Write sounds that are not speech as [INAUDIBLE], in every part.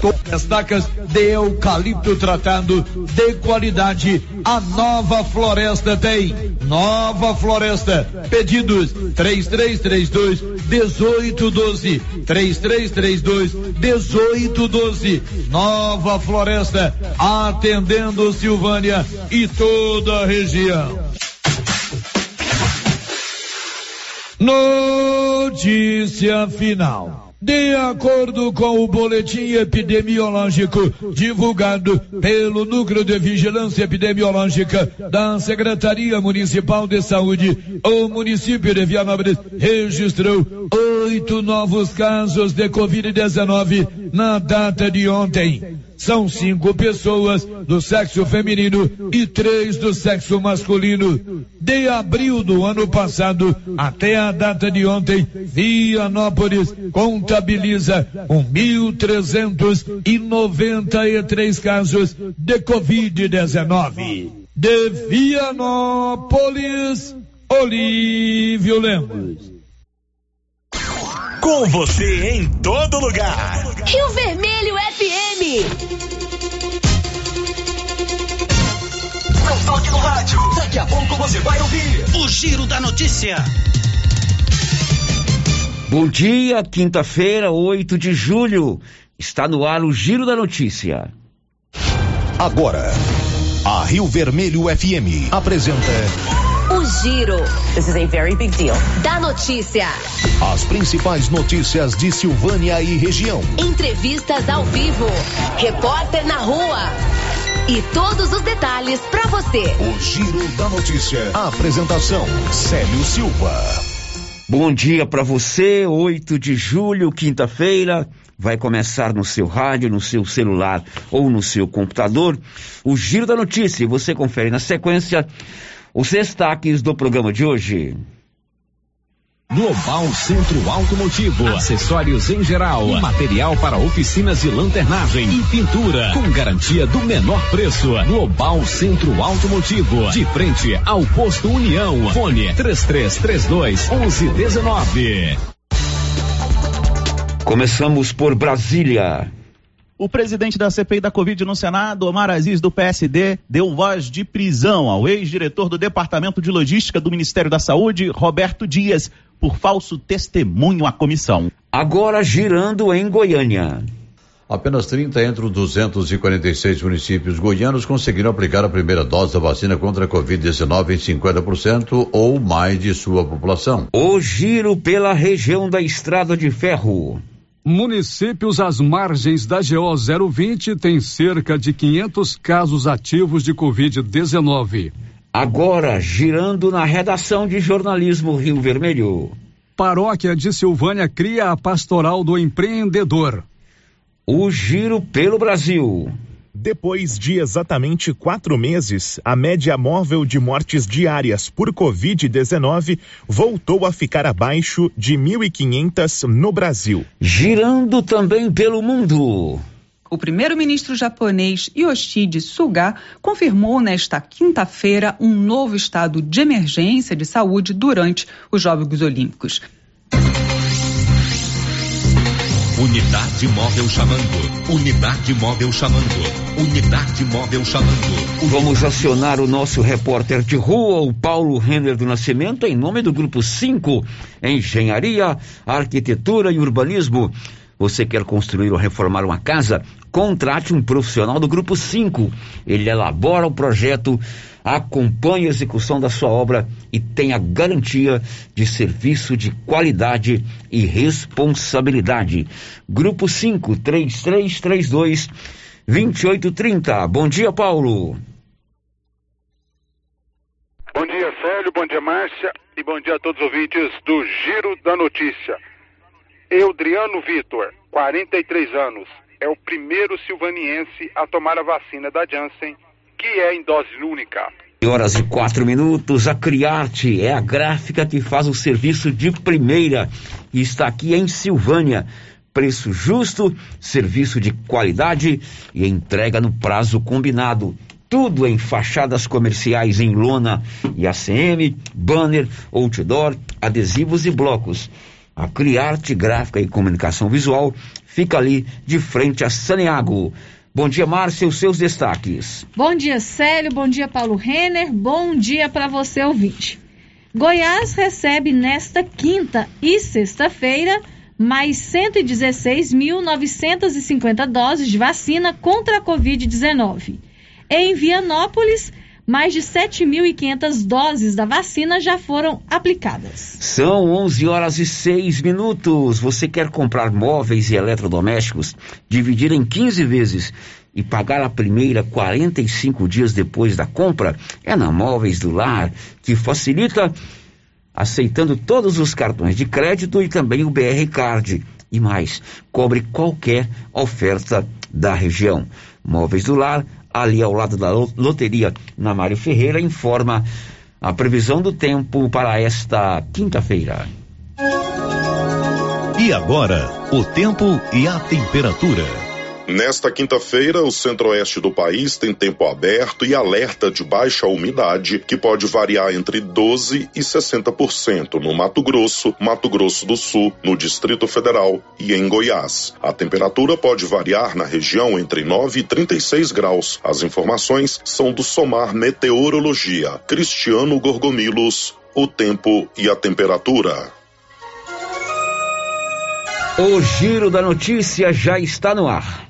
Com estacas de eucalipto tratado de qualidade. A nova floresta tem. Nova floresta. Pedidos 3332 1812. 3332 1812. Nova floresta. Atendendo Silvânia e toda a região. Notícia final. De acordo com o boletim epidemiológico divulgado pelo Núcleo de Vigilância Epidemiológica da Secretaria Municipal de Saúde, o município de Vianópolis registrou oito novos casos de Covid-19 na data de ontem. São cinco pessoas do sexo feminino e três do sexo masculino. De abril do ano passado até a data de ontem, Vianópolis contabiliza 1.393 casos de Covid-19. De Vianópolis, Olívio Lemos. Com você em todo lugar. Rio Vermelho FM. Não toque no rádio. Daqui a pouco você vai ouvir o Giro da Notícia. Bom dia, quinta-feira, 8 de julho. Está no ar o Giro da Notícia. Agora, a Rio Vermelho FM apresenta Giro. This is a very big deal. Da notícia. as principais notícias de Silvânia e região. Entrevistas ao vivo. Repórter na rua. E todos os detalhes para você. O Giro da Notícia. A apresentação: Célio Silva. Bom dia para você, 8 de julho, quinta-feira. Vai começar no seu rádio, no seu celular ou no seu computador o Giro da Notícia. E você confere na sequência os destaques do programa de hoje. Global Centro Automotivo, acessórios em geral, material para oficinas de lanternagem e pintura, com garantia do menor preço. Global Centro Automotivo, de frente ao posto União. Fone 3332 1119. Começamos por Brasília. O presidente da CPI da Covid no Senado, Omar Aziz, do PSD, deu voz de prisão ao ex-diretor do Departamento de Logística do Ministério da Saúde, Roberto Dias, por falso testemunho à comissão. Agora girando em Goiânia. Apenas 30 entre os 246 municípios goianos conseguiram aplicar a primeira dose da vacina contra a Covid-19 em 50% ou mais de sua população. O giro pela região da Estrada de Ferro. Municípios às margens da GO 020 têm cerca de 500 casos ativos de Covid-19. Agora girando na redação de jornalismo Rio Vermelho. Paróquia de Silvânia cria a pastoral do empreendedor. O giro pelo Brasil. Depois de exatamente quatro meses, a média móvel de mortes diárias por Covid-19 voltou a ficar abaixo de 1.500 no Brasil. Girando também pelo mundo. O primeiro-ministro japonês Yoshide Suga confirmou nesta quinta-feira um novo estado de emergência de saúde durante os Jogos Olímpicos. Unidade móvel chamando. Unidade móvel chamando. Unidade móvel chamando. Vamos acionar o nosso repórter de rua, o Paulo Renner do Nascimento, em nome do Grupo 5, Engenharia, Arquitetura e Urbanismo. Você quer construir ou reformar uma casa? Contrate um profissional do Grupo 5. Ele elabora o projeto, acompanha a execução da sua obra e tem a garantia de serviço de qualidade e responsabilidade. Grupo 5, 3332 2830. Bom dia, Paulo. Bom dia, Célio. Bom dia, Márcia. E bom dia a todos os ouvintes do Giro da Notícia. Eudriano Vitor, 43 anos, é o primeiro silvaniense a tomar a vacina da Janssen, que é em dose única. horas e quatro minutos, a Criarte é a gráfica que faz o serviço de primeira e está aqui em Silvânia. Preço justo, serviço de qualidade e entrega no prazo combinado. Tudo em fachadas comerciais em lona e ACM, banner, outdoor, adesivos e blocos. A Criarte Gráfica e Comunicação Visual fica ali de frente a Saniago. Bom dia, Márcia, os seus destaques. Bom dia, Célio. Bom dia, Paulo Renner. Bom dia para você, ouvinte. Goiás recebe nesta quinta e sexta-feira mais 116.950 doses de vacina contra a Covid-19. Em Vianópolis, mais de 7.500 doses da vacina já foram aplicadas. São 11 horas e 6 minutos. Você quer comprar móveis e eletrodomésticos, dividir em 15 vezes e pagar a primeira 45 dias depois da compra? É na Móveis do Lar que facilita aceitando todos os cartões de crédito e também o BR Card. E mais, cobre qualquer oferta da região. Móveis do Lar ali ao lado da loteria na Mário Ferreira, informa a previsão do tempo para esta quinta-feira. E agora, o tempo e a temperatura. Nesta quinta-feira, o centro-oeste do país tem tempo aberto e alerta de baixa umidade, que pode variar entre 12% e 60% no Mato Grosso, Mato Grosso do Sul, no Distrito Federal e em Goiás. A temperatura pode variar na região entre 9 e 36 graus. As informações são do Somar Meteorologia. Cristiano Gorgomilos, o tempo e a temperatura. O giro da notícia já está no ar.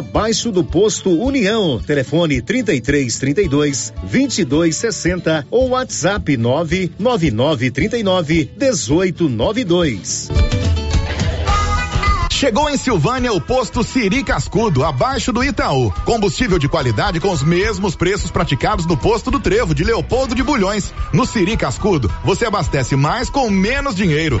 abaixo do posto União. Telefone 33 32 22 60 ou WhatsApp 999 39 18 92. Chegou em Silvânia o posto Siri Cascudo, abaixo do Itaú. Combustível de qualidade com os mesmos preços praticados no posto do Trevo de Leopoldo de Bulhões. No Siri Cascudo, você abastece mais com menos dinheiro.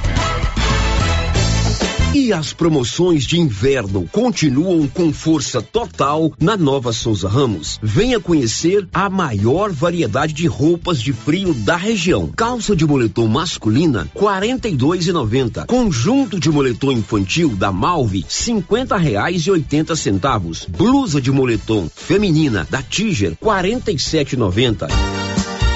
E as promoções de inverno continuam com força total na Nova Souza Ramos. Venha conhecer a maior variedade de roupas de frio da região. Calça de moletom masculina, quarenta e dois e noventa. Conjunto de moletom infantil da Malve, cinquenta reais e oitenta centavos. Blusa de moletom feminina da Tiger, quarenta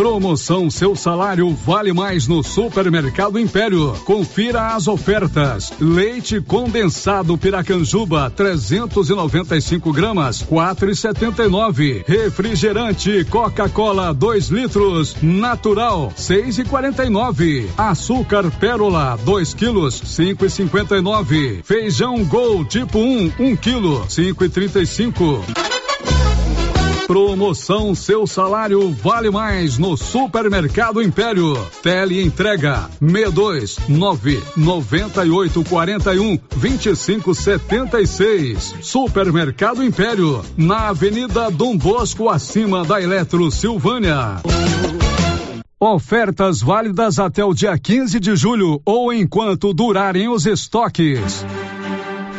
Promoção Seu Salário Vale Mais no Supermercado Império. Confira as ofertas. Leite condensado Piracanjuba, 395 gramas, 4,79. Refrigerante Coca-Cola, 2 litros, natural, 6,49. Açúcar Pérola, 2 quilos, 5,59. Feijão Gol tipo 1, 1 quilo, 5,35. Promoção Seu Salário Vale Mais no Supermercado Império. Tele entrega 62 9 98 41 25 76. Supermercado Império, na Avenida Dom Bosco, acima da Eletro Silvânia. Ofertas válidas até o dia 15 de julho ou enquanto durarem os estoques.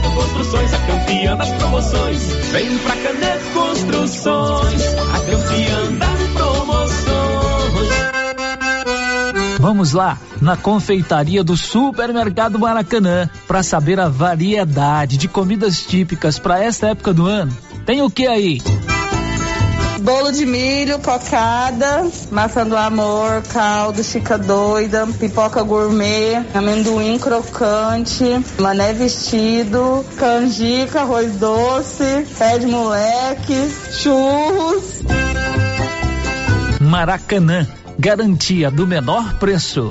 Canedo Construções, a campeã das promoções. Vem pra Canedo Construções, a campeã das promoções. Vamos lá, na confeitaria do Supermercado Maracanã, para saber a variedade de comidas típicas para esta época do ano. Tem o que aí? Bolo de milho, cocada, maçã do amor, caldo, chica doida, pipoca gourmet, amendoim crocante, mané vestido, canjica, arroz doce, pé de moleque, churros. Maracanã, garantia do menor preço.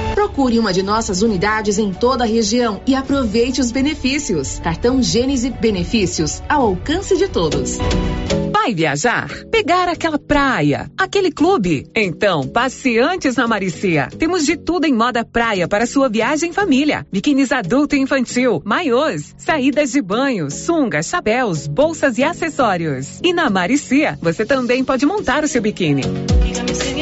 Procure uma de nossas unidades em toda a região e aproveite os benefícios. Cartão Gênese Benefícios ao alcance de todos. Vai viajar? Pegar aquela praia? Aquele clube? Então, passe antes na Maricia. Temos de tudo em moda praia para sua viagem em família. Biquínis adulto e infantil, maiôs, saídas de banho, sungas, chapéus, bolsas e acessórios. E na Maricia, você também pode montar o seu biquíni.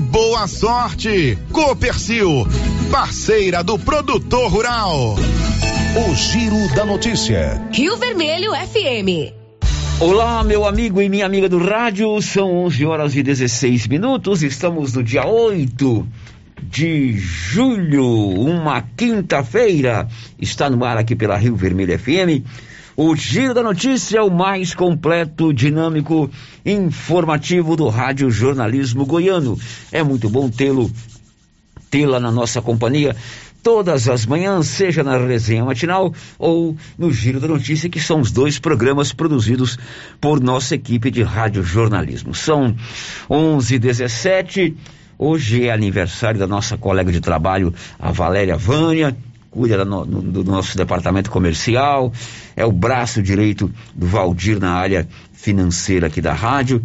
boa sorte. Copercil, parceira do produtor rural. O Giro da Notícia. Rio Vermelho FM. Olá, meu amigo e minha amiga do rádio, são 11 horas e 16 minutos, estamos no dia 8 de julho, uma quinta-feira, está no ar aqui pela Rio Vermelho FM. O Giro da Notícia, o mais completo, dinâmico, informativo do Rádio Jornalismo Goiano. É muito bom tê-lo, tê-la na nossa companhia todas as manhãs, seja na resenha matinal ou no Giro da Notícia, que são os dois programas produzidos por nossa equipe de rádio jornalismo. São 11:17. Hoje é aniversário da nossa colega de trabalho, a Valéria Vânia, cuida no, do nosso departamento comercial, é o braço direito do Valdir na área financeira aqui da rádio,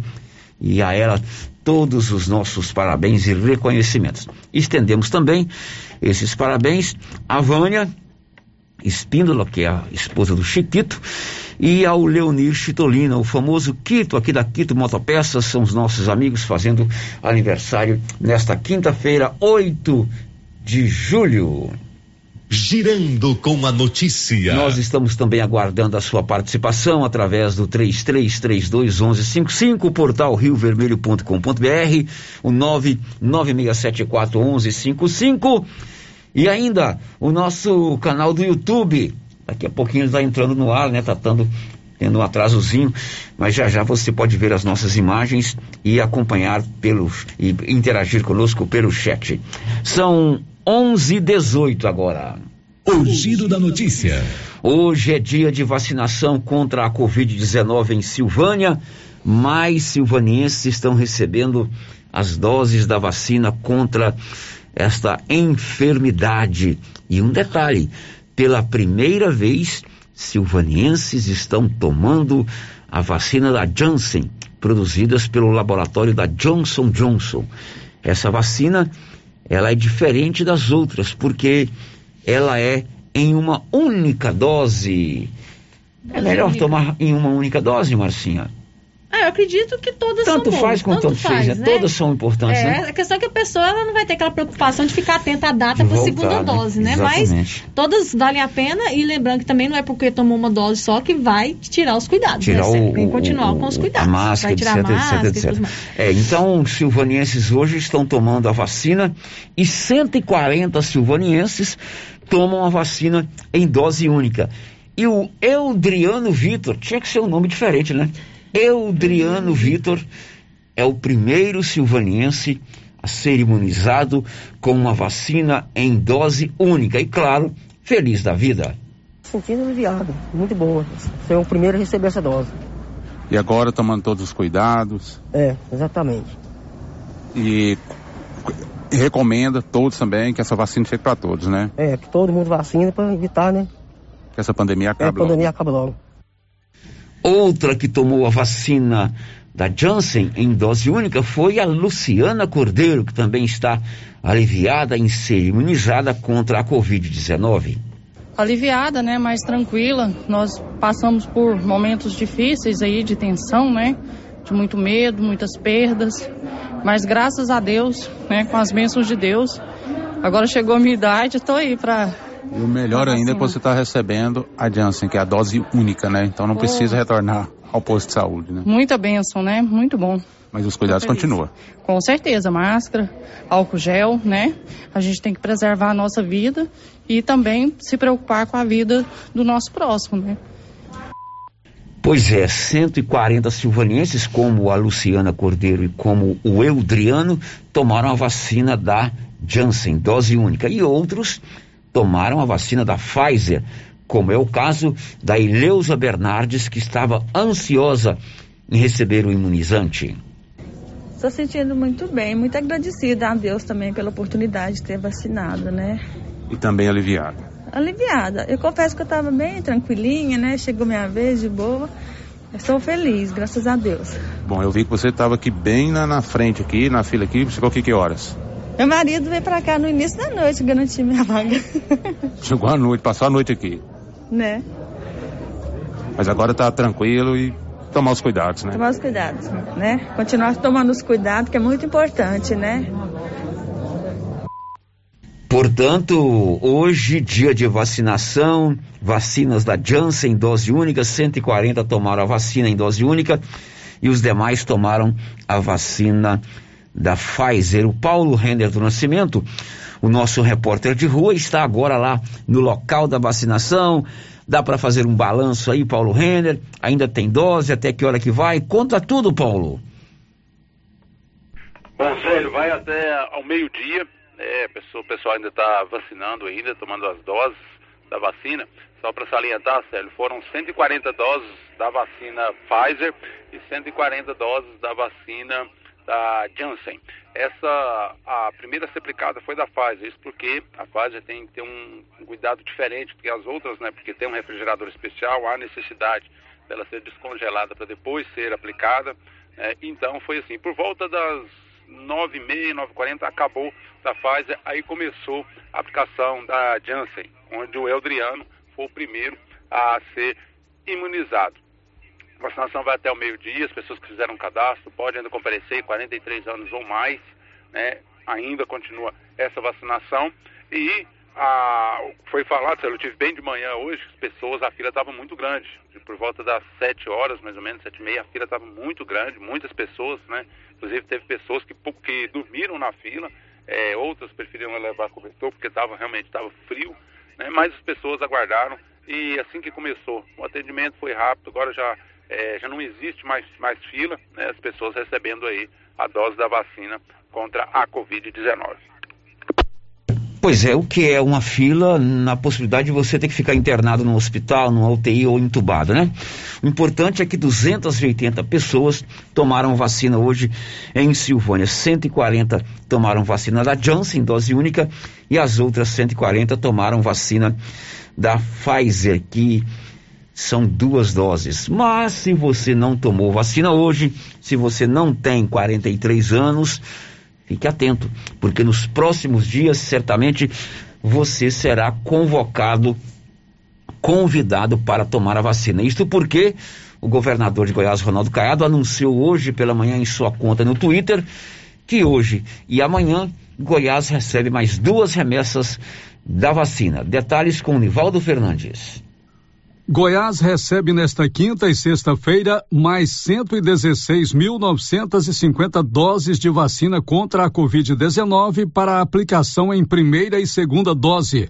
e a ela todos os nossos parabéns e reconhecimentos. Estendemos também esses parabéns à Vânia Espíndola, que é a esposa do Chiquito, e ao Leonir Chitolina, o famoso Quito, aqui da Quito Motopeças, são os nossos amigos fazendo aniversário nesta quinta-feira, 8 de julho. Girando com a notícia. Nós estamos também aguardando a sua participação através do 33321155, portal riovermelho.com.br, o 996741155 e ainda o nosso canal do YouTube. Daqui a pouquinho está entrando no ar, né? Tá tendo, tendo um atrasozinho, mas já já você pode ver as nossas imagens e acompanhar pelo e interagir conosco pelo chat. São 11 18 agora. O giro da notícia. Hoje é dia de vacinação contra a Covid-19 em Silvânia. Mais silvanienses estão recebendo as doses da vacina contra esta enfermidade. E um detalhe: pela primeira vez, silvanienses estão tomando a vacina da Janssen, produzidas pelo laboratório da Johnson Johnson. Essa vacina ela é diferente das outras, porque ela é em uma única dose. É melhor tomar em uma única dose, Marcinha. Ah, eu acredito que todas tanto são faz como tanto, tanto faz, fez, né? Todas são importantes, é, né? A questão é que a pessoa ela não vai ter aquela preocupação de ficar atenta à data para a segunda né? dose, né? Exatamente. Mas todas valem a pena e lembrando que também não é porque tomou uma dose só que vai tirar os cuidados. Tirar né? o, Tem que continuar o, com os cuidados. A máscara, vai tirar etc, a máscara, etc, etc. É, então, os silvanienses hoje estão tomando a vacina e 140 silvanienses tomam a vacina em dose única. E o Eudriano Vitor, tinha que ser um nome diferente, né? Eudriano Vitor é o primeiro silvaniense a ser imunizado com uma vacina em dose única. E claro, feliz da vida. Sentindo aliviado, muito boa. Ser o primeiro a receber essa dose. E agora tomando todos os cuidados. É, exatamente. E recomenda todos também que essa vacina chegue para todos, né? É, que todo mundo vacina para evitar, né? que essa pandemia acabe. É, a pandemia acaba logo. Outra que tomou a vacina da Janssen em dose única foi a Luciana Cordeiro, que também está aliviada em ser imunizada contra a Covid-19. Aliviada, né? Mais tranquila. Nós passamos por momentos difíceis aí de tensão, né? De muito medo, muitas perdas. Mas graças a Deus, né? Com as bênçãos de Deus, agora chegou a minha idade, estou aí para e o melhor ainda é que você está recebendo a Janssen, que é a dose única, né? Então não precisa retornar ao posto de saúde, né? Muita bênção, né? Muito bom. Mas os cuidados continuam. Com certeza, máscara, álcool gel, né? A gente tem que preservar a nossa vida e também se preocupar com a vida do nosso próximo, né? Pois é, 140 silvanenses, como a Luciana Cordeiro e como o Eudriano, tomaram a vacina da Janssen, dose única, e outros tomaram a vacina da Pfizer, como é o caso da Ileusa Bernardes, que estava ansiosa em receber o imunizante. Estou sentindo muito bem, muito agradecida a Deus também pela oportunidade de ter vacinado, né? E também aliviada. Aliviada. Eu confesso que eu estava bem tranquilinha, né? Chegou minha vez de boa. Estou feliz, graças a Deus. Bom, eu vi que você estava aqui bem na, na frente, aqui, na fila aqui. Você ficou aqui que horas? Meu marido veio pra cá no início da noite garantir minha vaga. [LAUGHS] Chegou à noite, passou a noite aqui. Né? Mas agora tá tranquilo e tomar os cuidados, né? Tomar os cuidados, né? Continuar tomando os cuidados, que é muito importante, né? Portanto, hoje, dia de vacinação, vacinas da Janssen, dose única, 140 tomaram a vacina em dose única e os demais tomaram a vacina da Pfizer. O Paulo Render do Nascimento, o nosso repórter de rua, está agora lá no local da vacinação. Dá para fazer um balanço aí, Paulo Render? Ainda tem dose? Até que hora que vai? Conta tudo, Paulo. Bom, Célio, vai até ao meio-dia. É, o pessoal ainda está vacinando ainda, tomando as doses da vacina. Só para salientar, Célio, foram 140 doses da vacina Pfizer e 140 doses da vacina da Janssen. Essa, a primeira a ser aplicada foi da Pfizer, isso porque a Pfizer tem que ter um, cuidado diferente do que as outras, né? Porque tem um refrigerador especial, há necessidade dela ser descongelada para depois ser aplicada. Né? Então foi assim, por volta das 9h30, 9h40 acabou da Pfizer, aí começou a aplicação da Janssen, onde o Eldriano foi o primeiro a ser imunizado. A vacinação vai até o meio-dia, as pessoas que fizeram cadastro podem ainda comparecer, 43 anos ou mais, né? Ainda continua essa vacinação. E a, foi falado, eu tive bem de manhã hoje, as pessoas, a fila estava muito grande. Por volta das 7 horas, mais ou menos, 7 e meia, a fila estava muito grande, muitas pessoas, né? Inclusive teve pessoas que, que dormiram na fila, é, outras preferiram levar cobertor porque tava, realmente estava frio, né? Mas as pessoas aguardaram e assim que começou, o atendimento foi rápido, agora já é, já não existe mais, mais fila, né, as pessoas recebendo aí a dose da vacina contra a Covid-19. Pois é, o que é uma fila na possibilidade de você ter que ficar internado no hospital, no UTI ou entubado, né? O importante é que 280 pessoas tomaram vacina hoje em Silvânia. 140 tomaram vacina da Johnson, dose única, e as outras 140 tomaram vacina da Pfizer, que são duas doses. Mas se você não tomou vacina hoje, se você não tem 43 anos, fique atento, porque nos próximos dias certamente você será convocado, convidado para tomar a vacina. Isto porque o governador de Goiás, Ronaldo Caiado, anunciou hoje pela manhã em sua conta no Twitter que hoje e amanhã Goiás recebe mais duas remessas da vacina. Detalhes com Nivaldo Fernandes. Goiás recebe nesta quinta e sexta-feira mais 116.950 doses de vacina contra a Covid-19 para aplicação em primeira e segunda dose.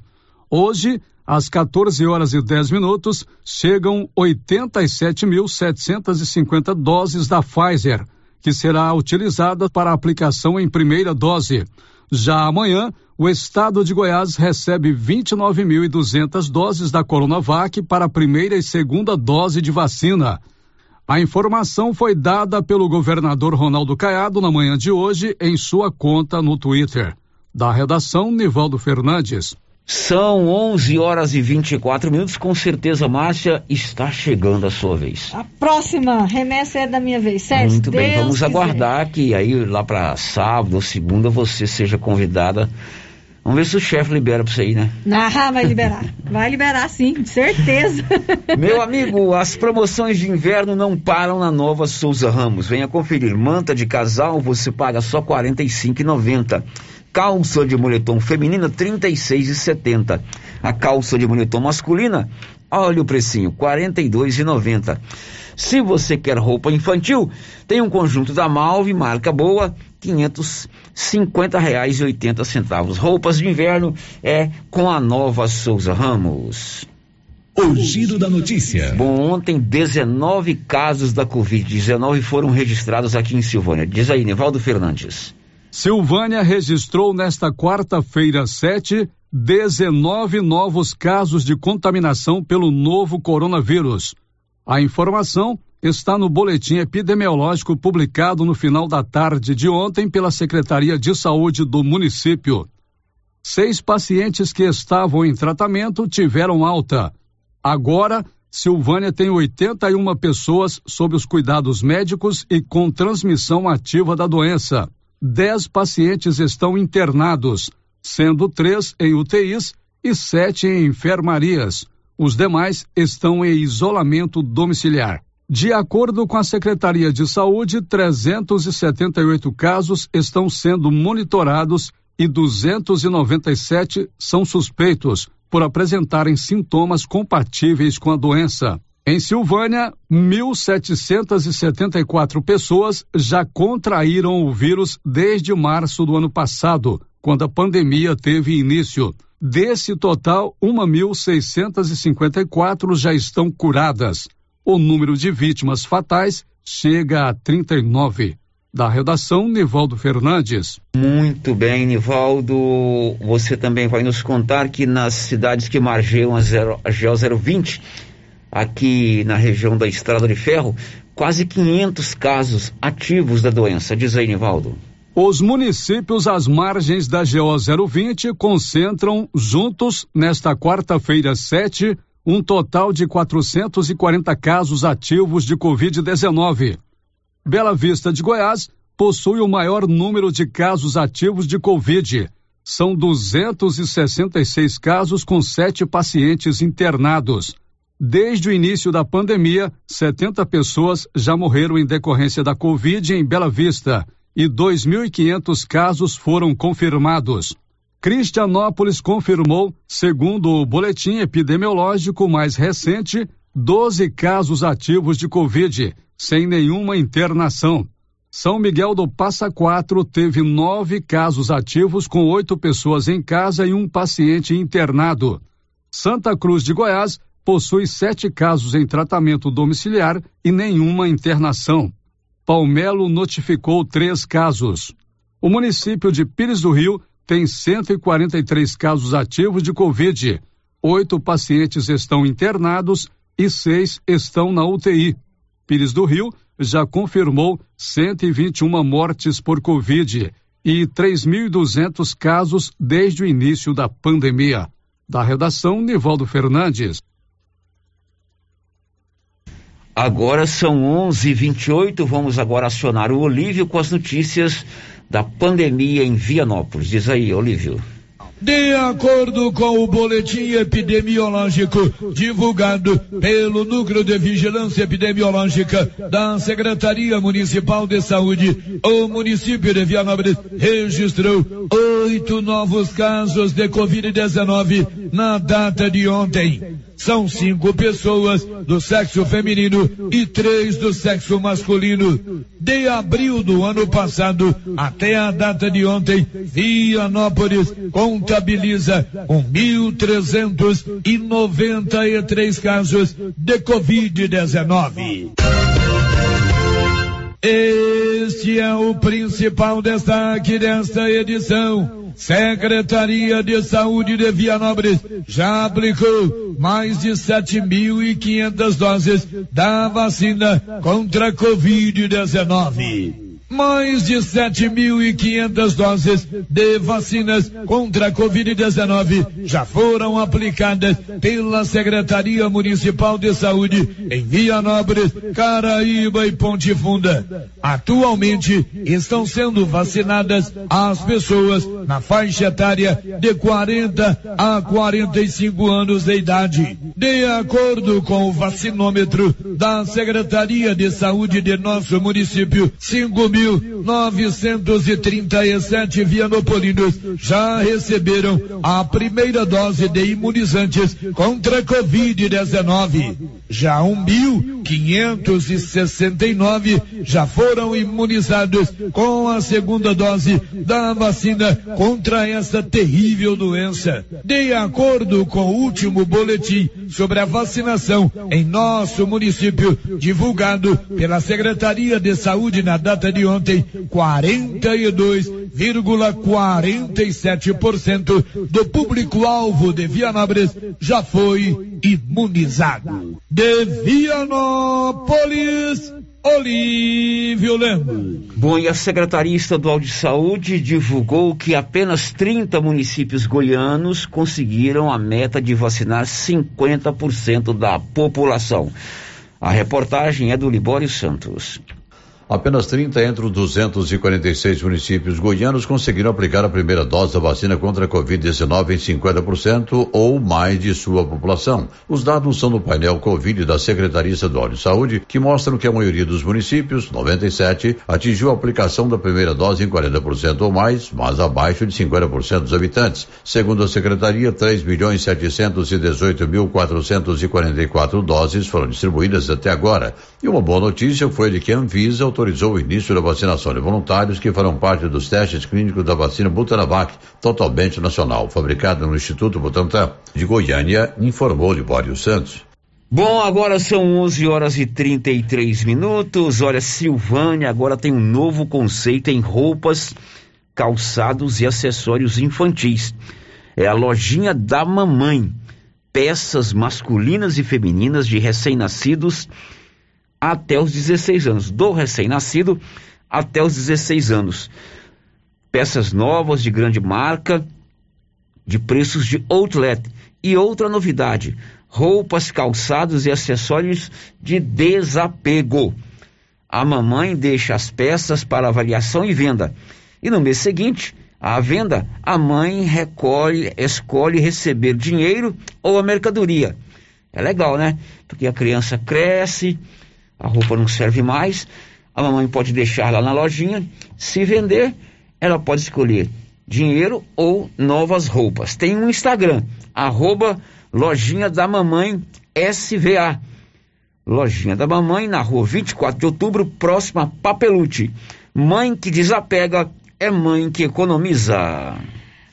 Hoje, às 14 horas e 10 minutos, chegam 87.750 doses da Pfizer, que será utilizada para aplicação em primeira dose. Já amanhã, o estado de Goiás recebe 29.200 doses da Coronavac para a primeira e segunda dose de vacina. A informação foi dada pelo governador Ronaldo Caiado na manhã de hoje em sua conta no Twitter. Da redação, Nivaldo Fernandes. São 11 horas e 24 minutos. Com certeza, Márcia, está chegando a sua vez. A próxima remessa é da minha vez, certo? Muito bem, Deus vamos quiser. aguardar que aí lá para sábado ou segunda você seja convidada. Vamos ver se o chefe libera para você ir, né? Ah, vai liberar. Vai liberar sim, certeza. Meu amigo, as promoções de inverno não param na Nova Souza Ramos. Venha conferir. Manta de casal você paga só R$ 45,90. Calça de moletom feminina R$ 36,70. A calça de moletom masculina, olha o precinho, R$ 42,90. Se você quer roupa infantil, tem um conjunto da Malve, marca boa, 550 reais e 80 centavos. Roupas de inverno é com a Nova Souza Ramos. O giro da notícia. Bom, ontem 19 casos da Covid-19 foram registrados aqui em Silvânia. Diz aí, Nevaldo Fernandes. Silvânia registrou nesta quarta-feira 7 19 novos casos de contaminação pelo novo coronavírus. A informação está no boletim epidemiológico publicado no final da tarde de ontem pela Secretaria de Saúde do município. Seis pacientes que estavam em tratamento tiveram alta. Agora, Silvânia tem 81 pessoas sob os cuidados médicos e com transmissão ativa da doença. Dez pacientes estão internados, sendo três em UTIs e sete em enfermarias. Os demais estão em isolamento domiciliar. De acordo com a Secretaria de Saúde, 378 casos estão sendo monitorados e 297 são suspeitos por apresentarem sintomas compatíveis com a doença. Em Silvânia, 1.774 pessoas já contraíram o vírus desde março do ano passado, quando a pandemia teve início. Desse total, 1.654 já estão curadas. O número de vítimas fatais chega a 39. Da redação, Nivaldo Fernandes. Muito bem, Nivaldo. Você também vai nos contar que nas cidades que margeiam a, zero, a GO 020, aqui na região da Estrada de Ferro, quase 500 casos ativos da doença. Diz aí, Nivaldo. Os municípios às margens da GO 020 concentram juntos, nesta quarta-feira 7, um total de 440 casos ativos de Covid-19. Bela Vista de Goiás possui o maior número de casos ativos de Covid. São 266 casos com sete pacientes internados. Desde o início da pandemia, 70 pessoas já morreram em decorrência da Covid em Bela Vista e 2.500 casos foram confirmados. Cristianópolis confirmou, segundo o boletim epidemiológico mais recente, 12 casos ativos de Covid, sem nenhuma internação. São Miguel do Passa Quatro teve nove casos ativos, com oito pessoas em casa e um paciente internado. Santa Cruz de Goiás possui sete casos em tratamento domiciliar e nenhuma internação. Palmelo notificou três casos. O município de Pires do Rio tem 143 casos ativos de Covid. Oito pacientes estão internados e seis estão na UTI. Pires do Rio já confirmou 121 mortes por Covid e 3.200 casos desde o início da pandemia. Da redação, Nivaldo Fernandes. Agora são 11:28. Vamos agora acionar o Olívio com as notícias da pandemia em Vianópolis. Diz aí, Olívio. De acordo com o boletim epidemiológico divulgado pelo Núcleo de Vigilância Epidemiológica da Secretaria Municipal de Saúde, o município de Vianópolis registrou oito novos casos de Covid-19 na data de ontem. São cinco pessoas do sexo feminino e três do sexo masculino. De abril do ano passado até a data de ontem, Vianópolis contabiliza 1.393 casos de Covid-19. Este é o principal destaque desta edição. Secretaria de Saúde de Vianópolis já aplicou mais de 7.500 doses da vacina contra a Covid-19. Mais de 7.500 doses de vacinas contra a Covid-19 já foram aplicadas pela Secretaria Municipal de Saúde em Vianópolis, Caraíba e Ponte Funda. Atualmente estão sendo vacinadas as pessoas na faixa etária de 40 a 45 anos de idade. De acordo com o vacinômetro da Secretaria de Saúde de nosso município, 5.937 vianopolinos já receberam a primeira dose de imunizantes contra a Covid-19. Já 1.569 já foram imunizados com a segunda dose da vacina contra essa terrível doença. De acordo com o último boletim sobre a vacinação em nosso município, divulgado pela Secretaria de Saúde na data de ontem, 42,47% do público-alvo de Vianópolis já foi imunizado. De Vianópolis, Olívio Lemos. Bom, e a Secretaria Estadual de Saúde divulgou que apenas 30 municípios goianos conseguiram a meta de vacinar 50% da população. A reportagem é do Libório Santos. Apenas 30 entre os 246 municípios goianos conseguiram aplicar a primeira dose da vacina contra a Covid-19 em 50% ou mais de sua população. Os dados são do painel Covid da Secretaria Estadual de Saúde, que mostram que a maioria dos municípios, 97, atingiu a aplicação da primeira dose em 40% ou mais, mas abaixo de 50% dos habitantes. Segundo a Secretaria, 3 milhões 718 mil 444 doses foram distribuídas até agora. E uma boa notícia foi de que a Anvisa autorizou o início da vacinação de voluntários que farão parte dos testes clínicos da vacina Butanavac, totalmente nacional, fabricada no Instituto Butantan de Goiânia, informou Libório Santos. Bom, agora são 11 horas e 33 minutos. Olha, Silvânia agora tem um novo conceito em roupas, calçados e acessórios infantis. É a lojinha da mamãe. Peças masculinas e femininas de recém-nascidos até os 16 anos, do recém-nascido até os 16 anos. Peças novas de grande marca, de preços de outlet. E outra novidade: roupas, calçados e acessórios de desapego. A mamãe deixa as peças para avaliação e venda. E no mês seguinte, à venda, a mãe recolhe, escolhe receber dinheiro ou a mercadoria. É legal, né? Porque a criança cresce, a roupa não serve mais, a mamãe pode deixar lá na lojinha, se vender, ela pode escolher dinheiro ou novas roupas. Tem um Instagram, arroba lojinha da mamãe SVA. Lojinha da mamãe na rua 24 de outubro, próxima a Papelute. Mãe que desapega é mãe que economiza.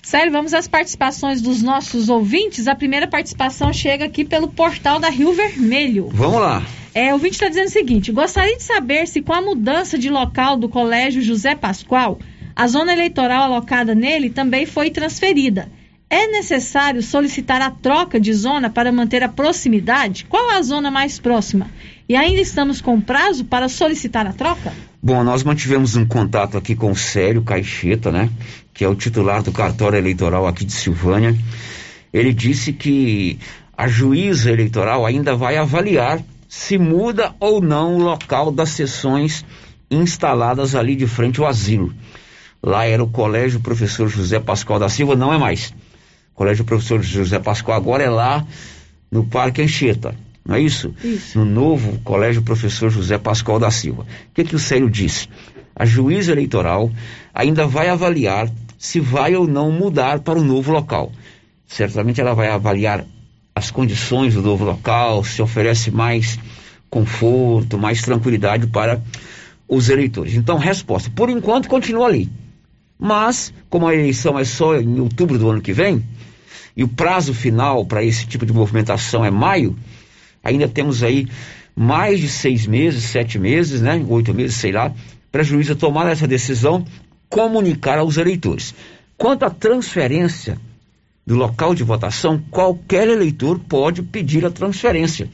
Sério, vamos às participações dos nossos ouvintes. A primeira participação chega aqui pelo portal da Rio Vermelho. Vamos lá. É, o ouvinte está dizendo o seguinte: gostaria de saber se com a mudança de local do Colégio José Pascoal, a zona eleitoral alocada nele também foi transferida. É necessário solicitar a troca de zona para manter a proximidade? Qual a zona mais próxima? E ainda estamos com prazo para solicitar a troca? Bom, nós mantivemos um contato aqui com o Célio Caixeta, né? Que é o titular do cartório eleitoral aqui de Silvânia. Ele disse que a juíza eleitoral ainda vai avaliar se muda ou não o local das sessões instaladas ali de frente ao asilo. Lá era o Colégio Professor José Pascoal da Silva, não é mais. O Colégio Professor José Pascoal agora é lá no Parque Anchieta, não é isso? Isso. No novo Colégio Professor José Pascoal da Silva. O que, que o Célio disse? A juíza eleitoral ainda vai avaliar se vai ou não mudar para o novo local. Certamente ela vai avaliar as condições do novo local, se oferece mais conforto, mais tranquilidade para os eleitores. Então, resposta: por enquanto continua ali. Mas, como a eleição é só em outubro do ano que vem, e o prazo final para esse tipo de movimentação é maio, ainda temos aí mais de seis meses, sete meses, né? Oito meses, sei lá, para a juíza tomar essa decisão, comunicar aos eleitores. Quanto à transferência do local de votação, qualquer eleitor pode pedir a transferência.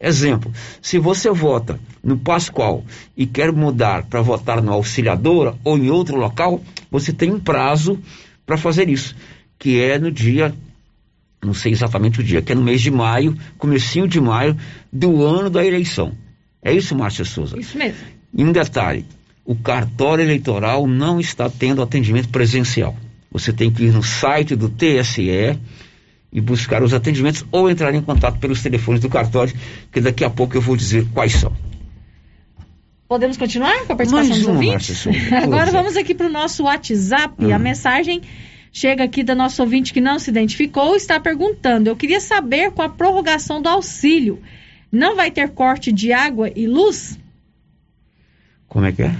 Exemplo, se você vota no Pascoal e quer mudar para votar no Auxiliadora ou em outro local, você tem um prazo para fazer isso, que é no dia, não sei exatamente o dia, que é no mês de maio, comecinho de maio do ano da eleição. É isso, Márcia Souza? Isso mesmo. E um detalhe, o cartório eleitoral não está tendo atendimento presencial. Você tem que ir no site do TSE e buscar os atendimentos ou entrar em contato pelos telefones do cartório, que daqui a pouco eu vou dizer quais são. Podemos continuar com a participação Mais dos uma, ouvintes? Márcia Souza. [LAUGHS] Agora vamos aqui para o nosso WhatsApp. Hum. A mensagem chega aqui da nossa ouvinte que não se identificou, está perguntando: eu queria saber com a prorrogação do auxílio, não vai ter corte de água e luz? Como é que é?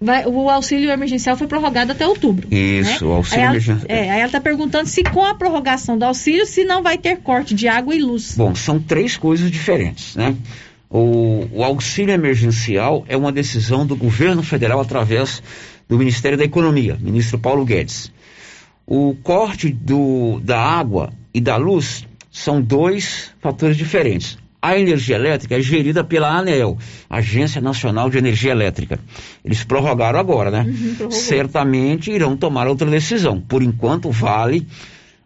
Vai- o auxílio emergencial foi prorrogado até outubro. Isso, né? o auxílio aí ela, emergencial. É, aí ela está perguntando se com a prorrogação do auxílio, se não vai ter corte de água e luz. Bom, são três coisas diferentes, né? O, o auxílio emergencial é uma decisão do governo federal através do Ministério da Economia, ministro Paulo Guedes. O corte do, da água e da luz são dois fatores diferentes. A energia elétrica é gerida pela ANEEL, Agência Nacional de Energia Elétrica. Eles prorrogaram agora, né? Certamente irão tomar outra decisão. Por enquanto, vale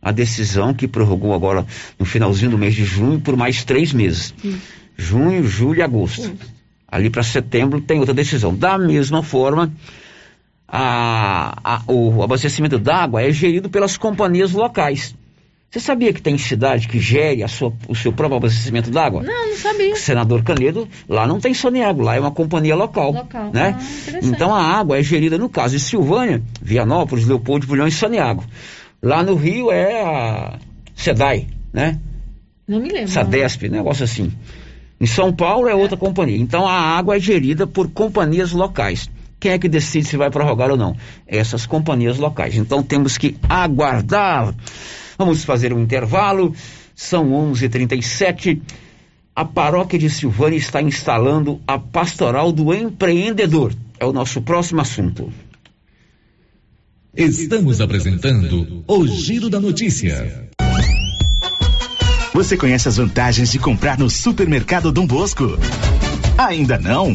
a decisão que prorrogou agora no finalzinho do mês de junho por mais três meses. Junho, julho e agosto. Ali para setembro tem outra decisão. Da mesma forma, a- a- o abastecimento d'água é gerido pelas companhias locais. Você sabia que tem cidade que gere sua- o seu próprio abastecimento d'água? Não, não sabia. Senador Canedo, lá não tem Sonego, lá é uma companhia local. Local. Né? Ah, então a água é gerida, no caso de Silvânia, Vianópolis, Leopoldo Bulhões e Saniago. Lá no Rio é a SEDAI, né? Não me lembro. Sadesp, negócio assim. Em São Paulo é outra companhia. Então a água é gerida por companhias locais. Quem é que decide se vai prorrogar ou não? Essas companhias locais. Então temos que aguardar. Vamos fazer um intervalo. São 11:37. A paróquia de Silvânia está instalando a pastoral do empreendedor. É o nosso próximo assunto. Estamos apresentando o Giro da Notícia. Você conhece as vantagens de comprar no supermercado Dom Bosco? Ainda não?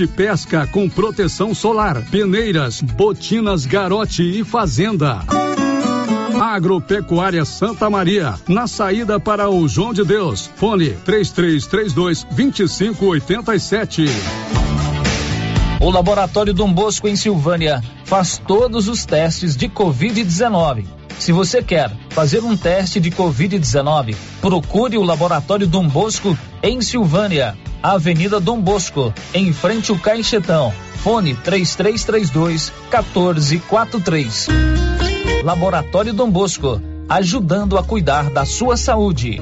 pesca com proteção solar, peneiras, botinas garote e fazenda. Agropecuária Santa Maria, na saída para o João de Deus. Fone 3332 2587. O Laboratório Dom Bosco em Silvânia faz todos os testes de Covid-19. Se você quer fazer um teste de Covid-19, procure o Laboratório Dom Bosco em Silvânia, Avenida Dom Bosco, em frente ao Caixetão. Fone 3332 1443. Laboratório Dom Bosco, ajudando a cuidar da sua saúde.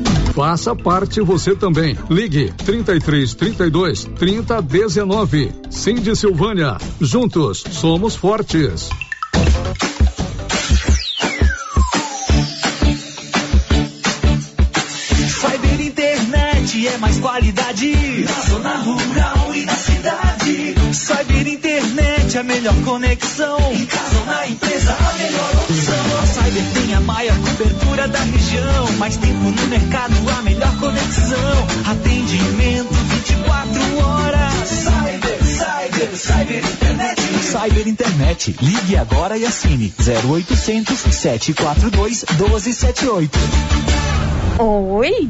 Faça parte você também. Ligue 33 32 30 19. Cindy Silvânia. Juntos somos fortes. Cyber Internet é mais qualidade na zona rural e na cidade. Cyber Internet é a melhor conexão. Em casa ou na empresa, a melhor Cyber tem a maior cobertura da região. Mais tempo no mercado, a melhor conexão. Atendimento 24 horas. Cyber, Cyber, Cyber Internet. Cyber Internet. Ligue agora e assine 0800 742 1278. Oi?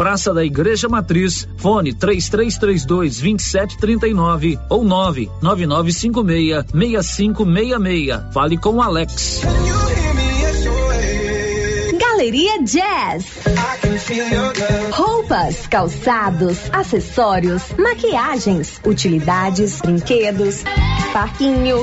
Praça da Igreja Matriz, fone 3332 2739 ou 99956 6566. Fale com Alex. Galeria Jazz. Roupas, calçados, acessórios, maquiagens, utilidades, brinquedos, parquinho.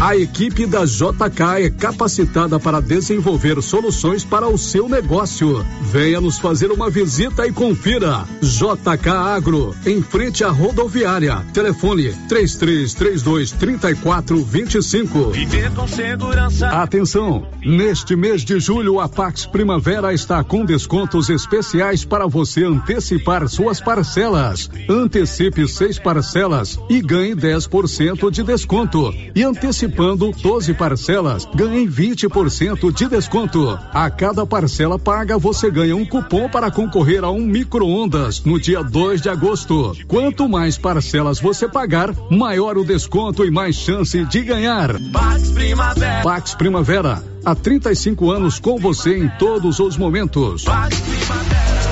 A equipe da JK é capacitada para desenvolver soluções para o seu negócio. Venha nos fazer uma visita e confira. JK Agro, em frente à rodoviária. Telefone 3332 3425. Viver com segurança. Atenção! Neste mês de julho, a Pax Primavera está com descontos especiais para você antecipar suas parcelas. Antecipe seis parcelas e ganhe 10% de desconto. E antecipe Antecipando 12 parcelas, ganhe 20% de desconto. A cada parcela paga, você ganha um cupom para concorrer a um micro-ondas no dia 2 de agosto. Quanto mais parcelas você pagar, maior o desconto e mais chance de ganhar. Pax Primavera. Pax Primavera. Há 35 anos com você em todos os momentos.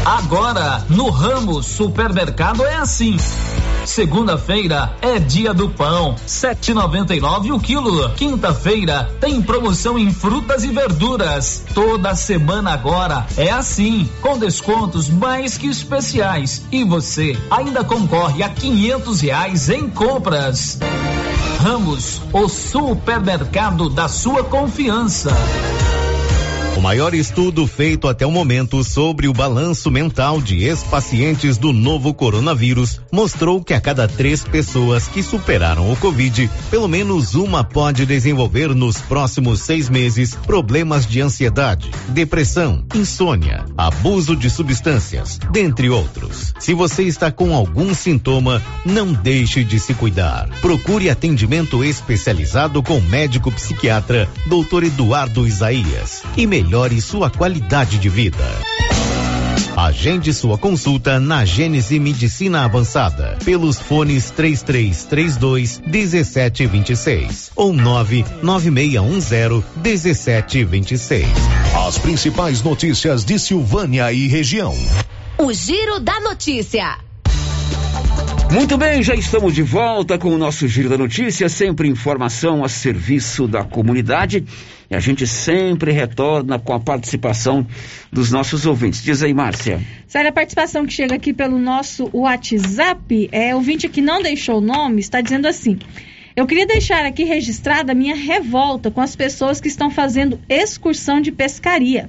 Agora, no Ramos Supermercado é assim. Segunda-feira é dia do pão, 7,99 o quilo. Quinta-feira tem promoção em frutas e verduras. Toda semana agora é assim, com descontos mais que especiais. E você ainda concorre a quinhentos reais em compras. Ramos, o supermercado da sua confiança. O maior estudo feito até o momento sobre o balanço mental de ex-pacientes do novo coronavírus mostrou que a cada três pessoas que superaram o Covid, pelo menos uma pode desenvolver nos próximos seis meses problemas de ansiedade, depressão, insônia, abuso de substâncias, dentre outros. Se você está com algum sintoma, não deixe de se cuidar. Procure atendimento especializado com médico psiquiatra, Dr. Eduardo Isaías. E melhore sua qualidade de vida. Agende sua consulta na Gênese Medicina Avançada pelos fones 3332 1726 ou 99610 1726. As principais notícias de Silvânia e região. O Giro da Notícia. Muito bem, já estamos de volta com o nosso Giro da Notícia, sempre informação a serviço da comunidade. E a gente sempre retorna com a participação dos nossos ouvintes. Diz aí, Márcia. Sério, a participação que chega aqui pelo nosso WhatsApp, é ouvinte que não deixou o nome, está dizendo assim. Eu queria deixar aqui registrada a minha revolta com as pessoas que estão fazendo excursão de pescaria.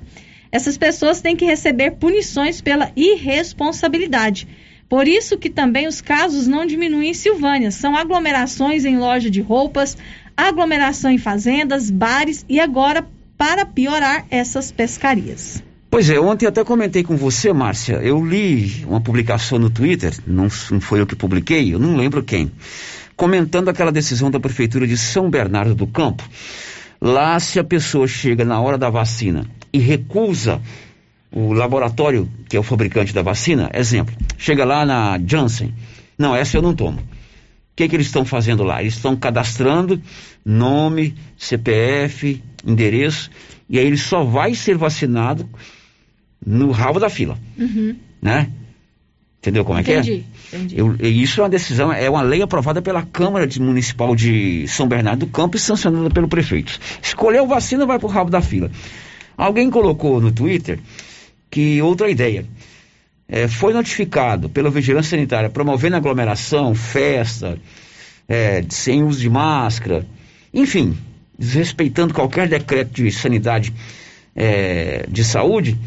Essas pessoas têm que receber punições pela irresponsabilidade. Por isso que também os casos não diminuem em Silvânia. São aglomerações em loja de roupas, aglomeração em fazendas, bares e agora, para piorar, essas pescarias. Pois é, ontem até comentei com você, Márcia. Eu li uma publicação no Twitter, não, foi eu que publiquei, eu não lembro quem, comentando aquela decisão da Prefeitura de São Bernardo do Campo. Lá, se a pessoa chega na hora da vacina e recusa o laboratório, que é o fabricante da vacina, exemplo, chega lá na Janssen, não, essa eu não tomo. O que, que eles estão fazendo lá? Eles estão cadastrando nome, CPF, endereço, e aí ele só vai ser vacinado no rabo da fila, Uhum. né? Entendeu como é Entendi, que é? entendi. Eu- isso é uma decisão, é uma lei aprovada pela Câmara de Municipal de São Bernardo do Campo e sancionada pelo prefeito. Escolheu vacina, vai pro rabo da fila. Alguém colocou no Twitter que outra ideia. É, foi notificado pela Vigilância Sanitária promovendo aglomeração, festa, é, sem uso de máscara, enfim, desrespeitando qualquer decreto de sanidade é, de saúde,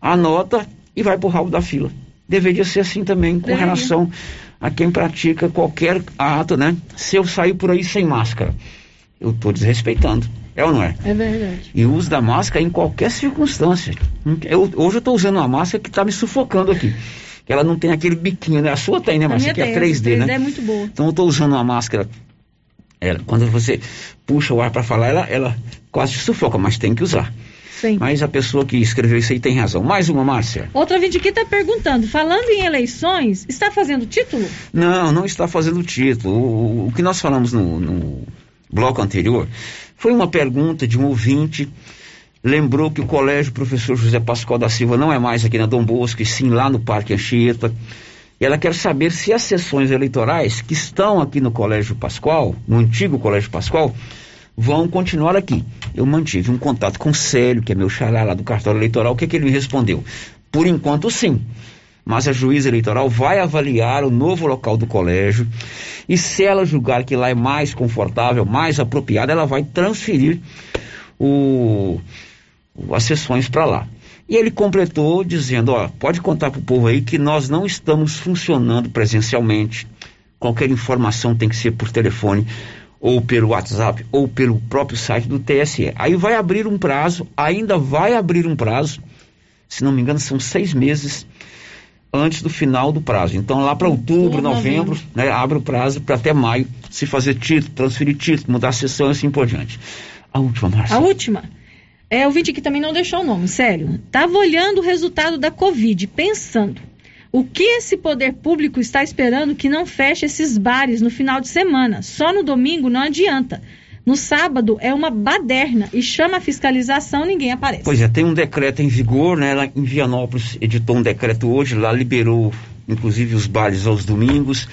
anota e vai pro rabo da fila. Deveria ser assim também com Deveria. relação a quem pratica qualquer ato, né? Se eu sair por aí sem máscara, eu estou desrespeitando. É ou não é? É verdade. E o uso da máscara em qualquer circunstância. Eu- hoje eu estou usando uma máscara que está me sufocando aqui. Ela não tem aquele biquinho, né? A sua tem, né, A Márcia? minha Que é tem, 3D, essa né? é muito boa. Então eu estou usando uma máscara. Ela, quando você puxa o ar para falar, ela, ela quase sufoca, mas tem que usar. Sim. Mas a pessoa que escreveu isso aí tem razão. Mais uma, Márcia. Outra vídeo aqui está perguntando, falando em eleições, está fazendo título? Não, não está fazendo título. O, o- o que nós falamos no, no bloco anterior foi uma pergunta de um ouvinte. Lembrou que o colégio professor José Pascoal da Silva não é mais aqui na Dom Bosco, e sim lá no Parque Anchieta. E ela quer saber se as sessões eleitorais que estão aqui no Colégio Pascoal, no antigo Colégio Pascoal, vão continuar aqui. Eu mantive um contato com o Célio, que é meu xará lá do cartório eleitoral. O que, é que ele me respondeu? Por enquanto, sim. Mas a juíza eleitoral vai avaliar o novo local do colégio e se ela julgar que lá é mais confortável, mais apropriado, ela vai transferir o, as sessões para lá. E ele completou dizendo: ó, pode contar para o povo aí que nós não estamos funcionando presencialmente. Qualquer informação tem que ser por telefone, ou pelo WhatsApp, ou pelo próprio site do TSE. Aí vai abrir um prazo, ainda vai abrir um prazo, se não me engano, são seis meses antes do final do prazo. Então, lá para outubro, novembro, né, abre o prazo para até maio se fazer título, transferir título, mudar a sessão e assim por diante. A última, Márcia. A última. É, o vídeo que também não deixou o nome, sério. Tava olhando o resultado da Covid, pensando. O que esse poder público está esperando que não feche esses bares no final de semana? Só no domingo não adianta. No sábado é uma baderna e chama a fiscalização, ninguém aparece. Pois é, tem um decreto em vigor, né? Lá em Vianópolis editou um decreto hoje, lá liberou inclusive os bares aos domingos.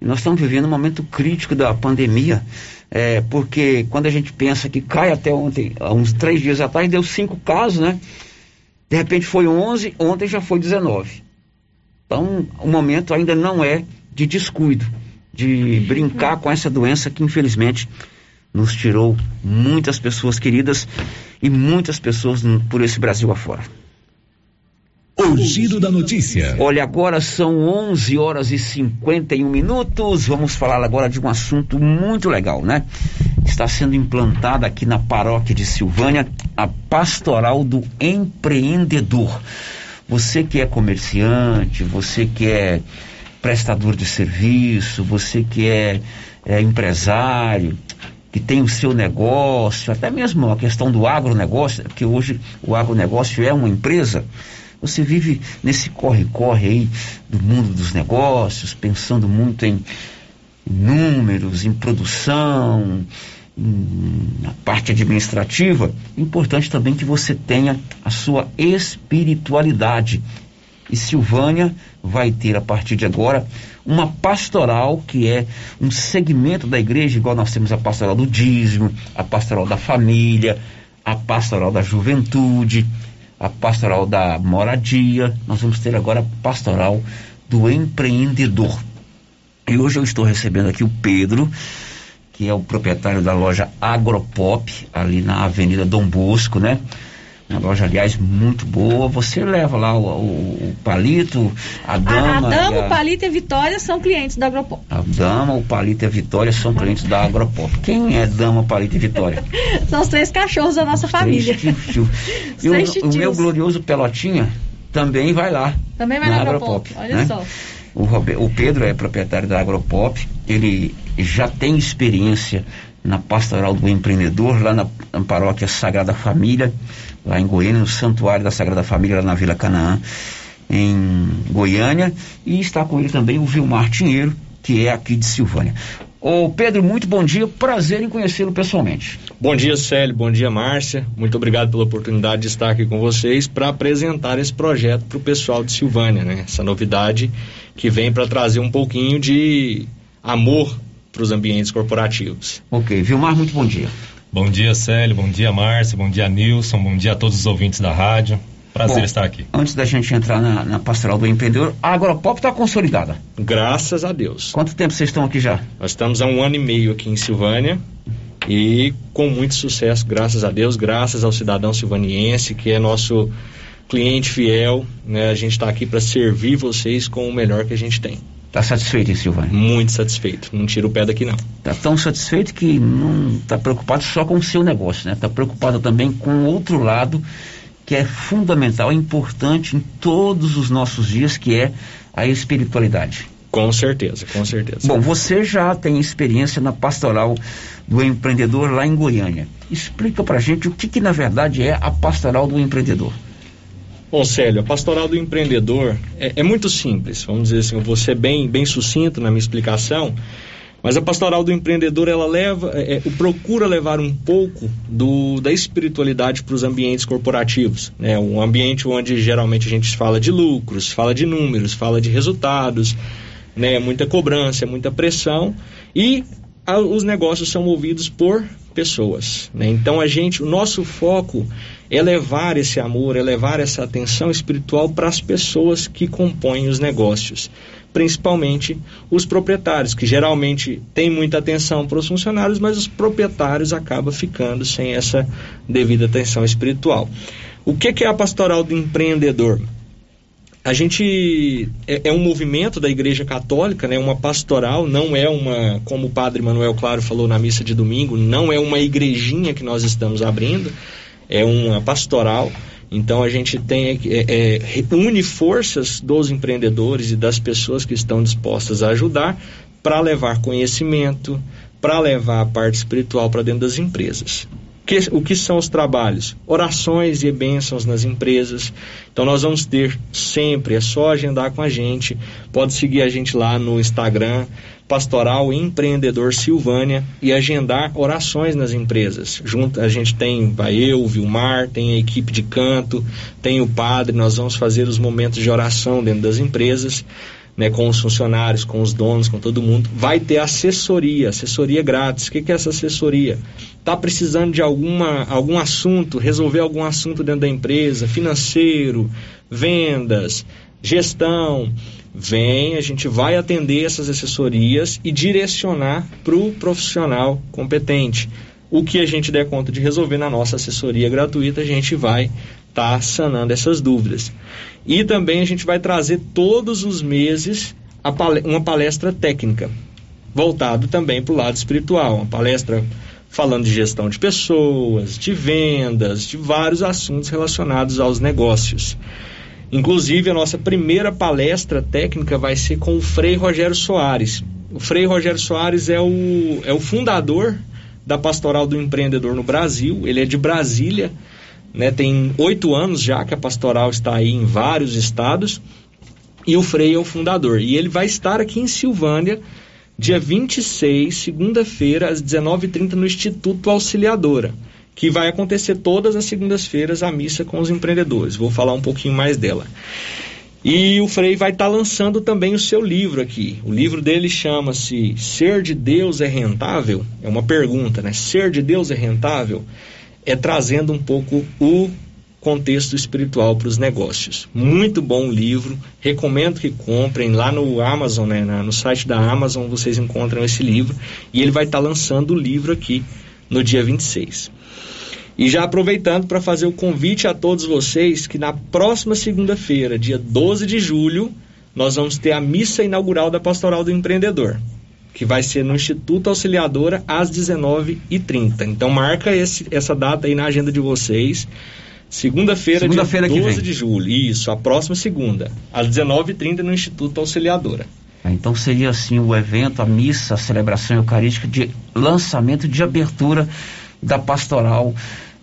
E nós estamos vivendo um momento crítico da pandemia. É, porque quando a gente pensa que cai até ontem, há uns três dias atrás, deu cinco casos, né? De repente foi 11, ontem já foi 19. Então, o momento ainda não é de descuido, de brincar com essa doença que infelizmente nos tirou muitas pessoas queridas e muitas pessoas por esse Brasil afora. O giro da notícia. Olha, agora são 11 horas e 51 minutos. Vamos falar agora de um assunto muito legal, né? Está sendo implantada aqui na paróquia de Silvânia a pastoral do empreendedor. Você que é comerciante, você que é prestador de serviço, você que é, é empresário, que tem o seu negócio, até mesmo a questão do agronegócio, porque hoje o agronegócio é uma empresa. Você vive nesse corre-corre aí do mundo dos negócios, pensando muito em números, em produção, na parte administrativa. Importante também que você tenha a sua espiritualidade. E Silvânia vai ter a partir de agora uma pastoral que é um segmento da igreja, igual nós temos a pastoral do dízimo, a pastoral da família, a pastoral da juventude a pastoral da moradia, nós vamos ter agora a pastoral do empreendedor. E hoje eu estou recebendo aqui o Pedro, que é o proprietário da loja Agropop, ali na Avenida Dom Bosco, né? Uma loja, aliás, muito boa. Você leva lá o, o, o Palito, a Dama. A, a Dama, a... o Palito e a Vitória são clientes da Agropop. A Dama, o Palito e a Vitória são clientes da Agropop. Quem é Dama, Palito e Vitória? [LAUGHS] são os três cachorros da nossa os família. [LAUGHS] E o, o, meu glorioso Pelotinha também vai lá. Também vai na, na Agropop. Agropop. Olha né? só. O, o Pedro é proprietário da Agropop, ele já tem experiência na pastoral do empreendedor, lá na, na paróquia Sagrada Família lá em Goiânia, no Santuário da Sagrada Família, lá na Vila Canaã, em Goiânia, e está com ele também o Vilmar Tinheiro, que é aqui de Silvânia. Ô Pedro, muito bom dia, prazer em conhecê-lo pessoalmente. Bom dia, Célio, bom dia, Márcia. Muito obrigado pela oportunidade de estar aqui com vocês para apresentar esse projeto para o pessoal de Silvânia, né? Essa novidade que vem para trazer um pouquinho de amor para os ambientes corporativos. Ok, Vilmar, muito bom dia. Bom dia, Célio. Bom dia, Márcia. Bom dia, Nilson. Bom dia a todos os ouvintes da rádio. Prazer Bom, estar aqui. Antes da gente entrar na, na pastoral do empreendedor, a Agropop está consolidada. Graças a Deus. Quanto tempo vocês estão aqui já? Nós estamos há um ano e meio aqui em Silvânia e com muito sucesso, graças a Deus, graças ao cidadão silvaniense que é nosso cliente fiel. Né? A gente está aqui para servir vocês com o melhor que a gente tem. Está satisfeito, hein, Silvânia? Muito satisfeito. Não tira o pé daqui, não. Está tão satisfeito que não está preocupado só com o seu negócio, né? Está preocupado também com o outro lado que é fundamental, é importante em todos os nossos dias, que é a espiritualidade. Com certeza, com certeza. Bom, você já tem experiência na pastoral do empreendedor lá em Goiânia. Explica pra gente o que, que na verdade é a pastoral do empreendedor. Bom, Célio, a pastoral do empreendedor é, é, muito simples. Vamos dizer assim, eu vou ser bem, bem sucinto na minha explicação. Mas a pastoral do empreendedor, ela leva, é, é, procura levar um pouco do, da espiritualidade para os ambientes corporativos. Né? Um ambiente onde geralmente a gente fala de lucros, fala de números, fala de resultados, né? muita cobrança, muita pressão. E a, os negócios são movidos por pessoas. Né? Então a gente, o nosso foco é levar esse amor, é levar essa atenção espiritual para as pessoas que compõem os negócios, principalmente os proprietários, que geralmente têm muita atenção para os funcionários, mas os proprietários acabam ficando sem essa devida atenção espiritual. O que, que é a pastoral do empreendedor? A gente é, é, um movimento da Igreja Católica, né, uma pastoral, não é uma, como o Padre Manuel Claro falou na missa de domingo, não é uma igrejinha que nós estamos abrindo, é uma pastoral. Então a gente tem é, é, une forças dos empreendedores e das pessoas que estão dispostas a ajudar para levar conhecimento, para levar a parte espiritual para dentro das empresas. Que, o que são os trabalhos? Orações e bênçãos nas empresas. Então nós vamos ter sempre, é só agendar com a gente. Pode seguir a gente lá no Instagram, Pastoral Empreendedor Silvânia, e agendar orações nas empresas. Junto, a gente tem, eu, Vilmar, tem a equipe de canto, tem o padre, nós vamos fazer os momentos de oração dentro das empresas né, com os funcionários, com os donos, com todo mundo. Vai ter assessoria, assessoria grátis. O que, que é essa assessoria? Está precisando de alguma, algum assunto, resolver algum assunto dentro da empresa, financeiro, vendas, gestão. Vem, a gente vai atender essas assessorias e direcionar para o profissional competente. O que a gente der conta de resolver na nossa assessoria gratuita, a gente vai estar tá sanando essas dúvidas. E também a gente vai trazer todos os meses uma palestra técnica, voltado também para o lado espiritual, uma palestra falando de gestão de pessoas, de vendas, de vários assuntos relacionados aos negócios. Inclusive, a nossa primeira palestra técnica vai ser com o Frei Rogério Soares. O Frei Rogério Soares é o, é o fundador da Pastoral do Empreendedor no Brasil, ele é de Brasília, né? Tem oito anos já que a pastoral está aí em vários estados e o Frei é o fundador. E ele vai estar aqui em Silvânia, dia 26, segunda-feira, às 19h30, no Instituto Auxiliadora, que vai acontecer todas as segundas-feiras a missa com os empreendedores. Vou falar um pouquinho mais dela. E o Frei vai estar lançando também o seu livro aqui. O livro dele chama-se Ser de Deus é Rentável? É uma pergunta, né? Ser de Deus é rentável? É trazendo um pouco o contexto espiritual para os negócios. Muito bom livro, recomendo que comprem lá no Amazon, né, no site da Amazon vocês encontram esse livro e ele vai estar tá lançando o livro aqui no dia 26. E já aproveitando para fazer o convite a todos vocês que na próxima segunda-feira, dia 12 de julho, nós vamos ter a missa inaugural da Pastoral do Empreendedor que vai ser no Instituto Auxiliadora às 19h30. Então marca esse, essa data aí na agenda de vocês. Segunda-feira, segunda dia 12 de julho. Isso, a próxima segunda, às 19h30 no Instituto Auxiliadora. Ah, então seria assim o evento, a missa, a celebração eucarística de lançamento de abertura da pastoral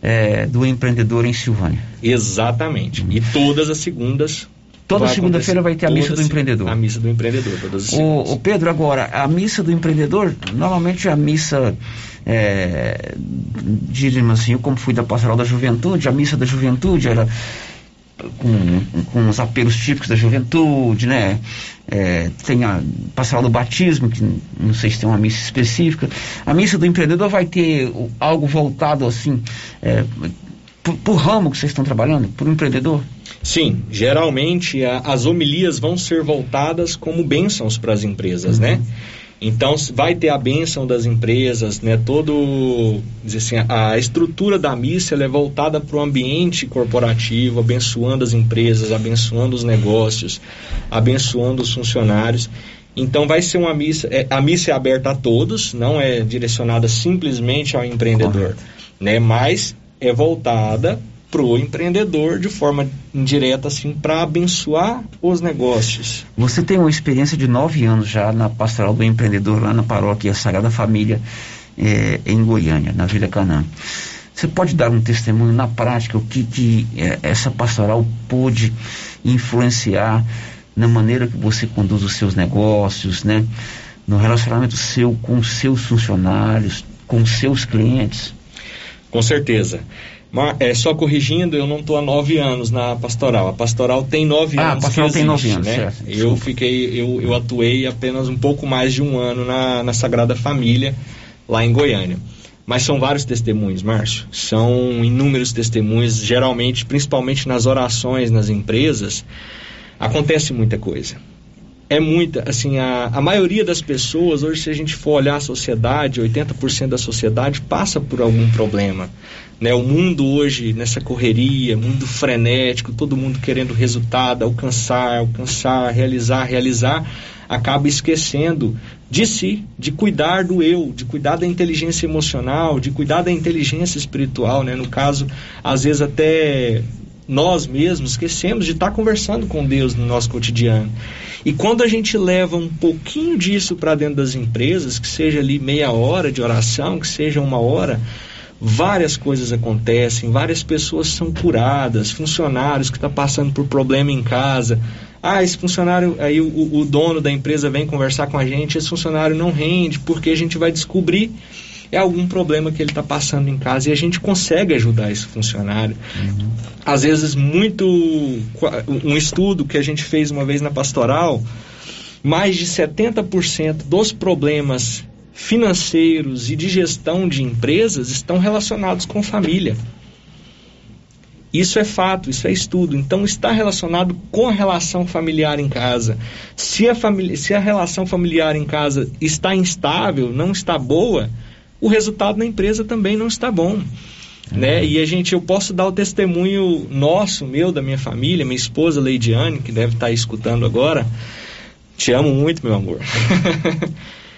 é, do empreendedor em Silvânia. Exatamente. E todas as segundas Toda segunda-feira vai ter a missa do empreendedor. A missa do empreendedor, todas as o, o Pedro, agora, a missa do empreendedor, normalmente a missa, é, diríamos assim, eu como fui da pastoral da juventude, a missa da juventude era com, com os apelos típicos da juventude, né? É, tem a pastoral do batismo, que não sei se tem uma missa específica. A missa do empreendedor vai ter algo voltado assim, é, por, por ramo que vocês estão trabalhando, por um empreendedor? Sim, geralmente a, as homilias vão ser voltadas como bênçãos para as empresas, né? uhum. né? Então vai ter a bênção das empresas, né? Todo, assim, a, a estrutura da missa é voltada para o ambiente corporativo, abençoando as empresas, abençoando os negócios, abençoando os funcionários. Então vai ser uma missa, é, a missa é aberta a todos, não é direcionada simplesmente ao empreendedor, Correto. né? Mas é voltada para o empreendedor de forma indireta, assim, para abençoar os negócios. Você tem uma experiência de nove anos já na pastoral do empreendedor lá na paróquia Sagrada Família é, em Goiânia, na Vila Canaã. Você pode dar um testemunho na prática o que, que é, essa pastoral pôde influenciar na maneira que você conduz os seus negócios, né? no relacionamento seu com seus funcionários, com seus clientes? Com certeza. Mas, é, só corrigindo, eu não estou há nove anos na pastoral. A pastoral tem nove Ah, a anos. pastoral que tem nove existe, anos, né? certo. Eu fiquei, eu, eu atuei apenas um pouco mais de um ano na, na Sagrada Família, lá em Goiânia. Mas são vários testemunhos, Márcio. São inúmeros testemunhos, geralmente, principalmente nas orações nas empresas, acontece muita coisa. É muita, assim, a, a maioria das pessoas, hoje, se a gente for olhar a sociedade, 80% da sociedade passa por algum problema. Né? O mundo hoje, nessa correria, mundo frenético, todo mundo querendo resultado, alcançar, alcançar, realizar, realizar, acaba esquecendo de si, de cuidar do eu, de cuidar da inteligência emocional, de cuidar da inteligência espiritual, né? No caso, às vezes até nós mesmos esquecemos de estar conversando com Deus no nosso cotidiano. E quando a gente leva um pouquinho disso para dentro das empresas, que seja ali meia hora de oração, que seja uma hora, várias coisas acontecem, várias pessoas são curadas, funcionários que estão passando por problema em casa. Ah, esse funcionário, aí o, o dono da empresa vem conversar com a gente, esse funcionário não rende, porque a gente vai descobrir é algum problema que ele está passando em casa e a gente consegue ajudar esse funcionário. Às vezes, muito. Um estudo que a gente fez uma vez na pastoral, mais de 70% dos problemas financeiros e de gestão de empresas estão relacionados com família. Isso é fato, isso é estudo. Então está relacionado com a relação familiar em casa. Se a, família, se a relação familiar em casa está instável, não está boa, o resultado na empresa também não está bom. Né? E a gente, eu posso dar o testemunho nosso, meu, da minha família, minha esposa Leidiane, que deve estar escutando agora. Te amo muito, meu amor.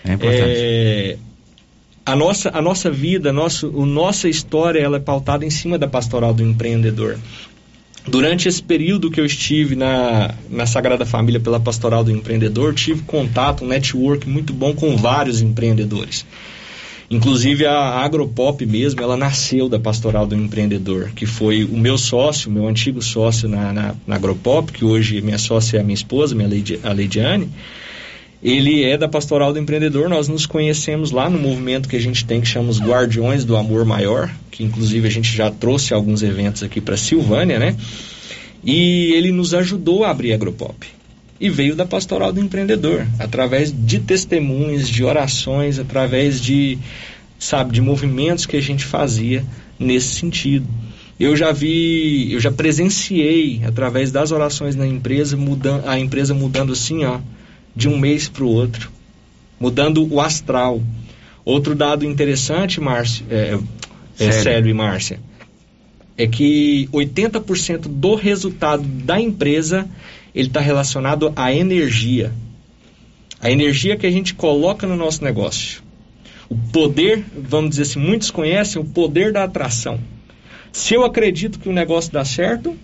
É importante. [LAUGHS] É, a nossa, a nossa vida, a nossa, a nossa história, ela é pautada em cima da pastoral do empreendedor. Durante esse período que eu estive na, na Sagrada Família pela Pastoral do Empreendedor, tive contato, um network muito bom com vários empreendedores. Inclusive a Agropop mesmo, ela nasceu da Pastoral do Empreendedor, que foi o meu sócio, meu antigo sócio na, na, na Agropop, que hoje minha sócia é a minha esposa, minha Leide, a Leidiane. Ele é da Pastoral do Empreendedor, nós nos conhecemos lá no movimento que a gente tem que chama os Guardiões do Amor Maior, que inclusive a gente já trouxe alguns eventos aqui para Silvânia, né? E ele nos ajudou a abrir a Agropop. E veio da Pastoral do Empreendedor, através de testemunhos, de orações, através de, sabe, de movimentos que a gente fazia nesse sentido. Eu já vi, eu já presenciei através das orações na empresa, mudando, a empresa mudando assim, ó, de um mês para o outro, mudando o astral. Outro dado interessante, Márcio, é, é? Célio e Márcia, é que 80% do resultado da empresa ele está relacionado à energia. A energia que a gente coloca no nosso negócio. O poder, vamos dizer assim, muitos conhecem o poder da atração. Se eu acredito que o negócio dá certo,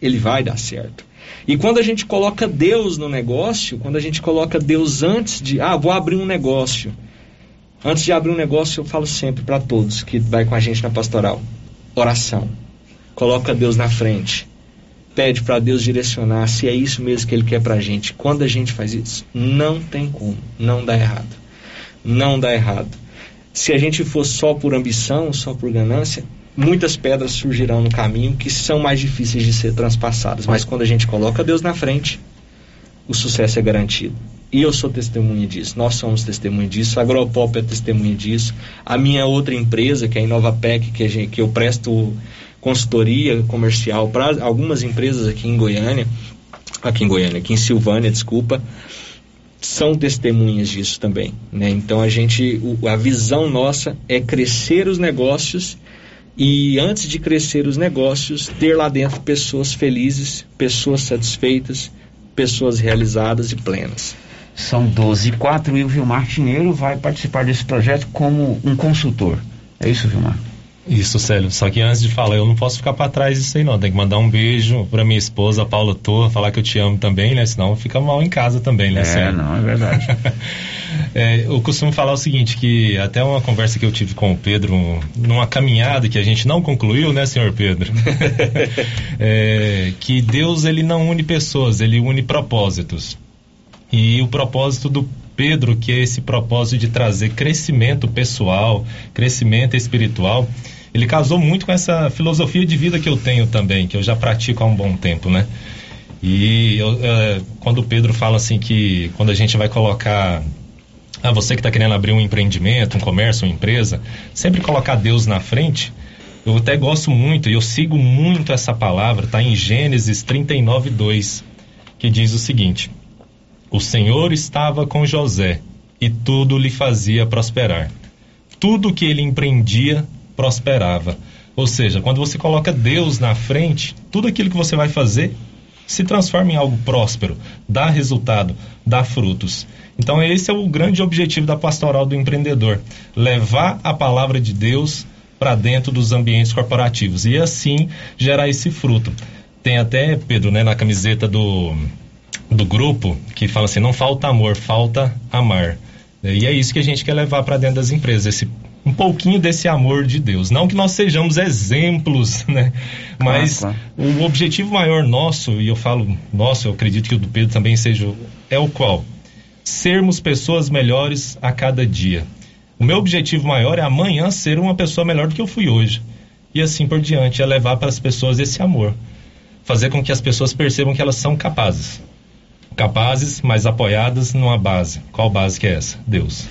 ele vai dar certo. E quando a gente coloca Deus no negócio, quando a gente coloca Deus antes de, ah, vou abrir um negócio. Antes de abrir um negócio, eu falo sempre para todos que vai com a gente na pastoral: oração. Coloca Deus na frente. Pede para Deus direcionar se é isso mesmo que Ele quer para a gente. Quando a gente faz isso, não tem como, não dá errado. Não dá errado. Se a gente for só por ambição, só por ganância, muitas pedras surgirão no caminho que são mais difíceis de ser transpassadas. Mas quando a gente coloca Deus na frente, o sucesso é garantido. E eu sou testemunha disso, nós somos testemunha disso, a Agropop é testemunha disso, a minha outra empresa, que é a Inovapec, que, que eu presto consultoria comercial para algumas empresas aqui em Goiânia, aqui em Goiânia, aqui em Silvânia, desculpa, são testemunhas disso também. Né? Então a gente, a visão nossa é crescer os negócios e antes de crescer os negócios, ter lá dentro pessoas felizes, pessoas satisfeitas, pessoas realizadas e plenas. São 12 e 4 e o Vilmar Tinheiro vai participar desse projeto como um consultor. É isso, Vilmar? Isso, Célio. Só que antes de falar, eu não posso ficar para trás disso aí, não. Tem que mandar um beijo para minha esposa, Paula Torra, falar que eu te amo também, né? Senão fica mal em casa também, né, É, Célio? não, é verdade. [LAUGHS] É, eu costumo falar o seguinte, que até uma conversa que eu tive com o Pedro, numa caminhada que a gente não concluiu, né, senhor Pedro? [LAUGHS] É, que Deus, ele não une pessoas, ele une propósitos. E o propósito do Pedro, que é esse propósito de trazer crescimento pessoal, crescimento espiritual, ele casou muito com essa filosofia de vida que eu tenho também, que eu já pratico há um bom tempo, né? E eu, é, quando o Pedro fala assim que quando a gente vai colocar ah, você que está querendo abrir um empreendimento, um comércio, uma empresa, sempre colocar Deus na frente. Eu até gosto muito e eu sigo muito essa palavra, tá em Gênesis 39, 2, que diz o seguinte: O Senhor estava com José e tudo lhe fazia prosperar. Tudo que ele empreendia prosperava. Ou seja, quando você coloca Deus na frente, tudo aquilo que você vai fazer se transforma em algo próspero, dá resultado, dá frutos. Então, esse é o grande objetivo da pastoral do empreendedor: levar a palavra de Deus para dentro dos ambientes corporativos e assim gerar esse fruto. Tem até, Pedro, né, na camiseta do, do grupo que fala assim: não falta amor, falta amar. E é isso que a gente quer levar para dentro das empresas, esse um pouquinho desse amor de Deus. Não que nós sejamos exemplos, [LAUGHS] né? Mas ah, claro. o objetivo maior nosso, e eu falo nosso, eu acredito que o do Pedro também seja, é o qual? Sermos pessoas melhores a cada dia. O meu objetivo maior é amanhã ser uma pessoa melhor do que eu fui hoje. E assim por diante, é levar para as pessoas esse amor. Fazer com que as pessoas percebam que elas são capazes. Capazes, mas apoiadas numa base. Qual base que é essa? Deus.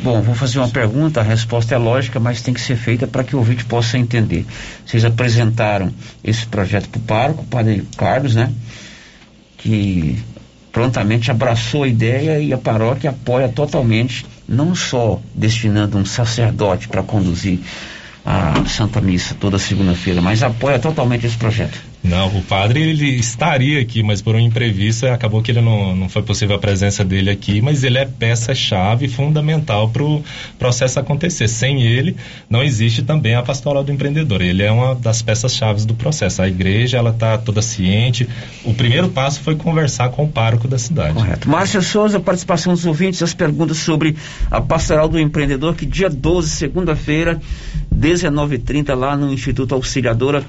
Bom, vou fazer uma pergunta, a resposta é lógica, mas tem que ser feita para que o ouvinte possa entender. Vocês apresentaram esse projeto para o pároco, o padre Carlos, né? Que prontamente abraçou a ideia e a paróquia apoia totalmente, não só destinando um sacerdote para conduzir a Santa Missa toda segunda-feira, mas apoia totalmente esse projeto. Não, o padre ele estaria aqui, mas por um imprevisto acabou que ele não, não foi possível a presença dele aqui, mas ele é peça-chave fundamental para o processo acontecer. Sem ele, não existe também a pastoral do empreendedor. Ele é uma das peças-chave do processo. A igreja ela está toda ciente. O primeiro passo foi conversar com o pároco da cidade. Correto. Márcia Souza, participação dos ouvintes, as perguntas sobre a pastoral do empreendedor, que dia 12, segunda-feira, 19h30, lá no Instituto Auxiliadora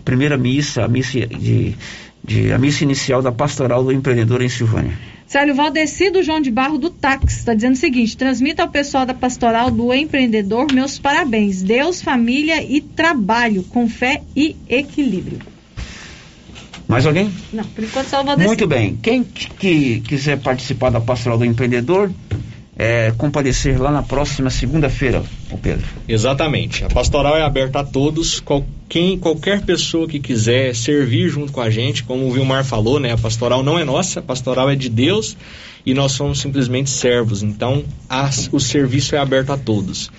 primeira missa, a missa, de, de, a missa inicial da Pastoral do Empreendedor em Silvânia. Célio Valdecido João de Barro do Táxi está dizendo o seguinte: transmita ao pessoal da Pastoral do Empreendedor meus parabéns. Deus, família e trabalho, com fé e equilíbrio. Mais alguém? Não, por enquanto só o Valdecido. Muito bem. Quem que quiser participar da Pastoral do Empreendedor, é, comparecer lá na próxima segunda-feira, o Pedro. Exatamente. A pastoral é aberta a todos, qual, quem, qualquer pessoa que quiser servir junto com a gente, como o Vilmar falou, né? A pastoral não é nossa, a pastoral é de Deus e nós somos simplesmente servos. Então, as, o serviço é aberto a todos.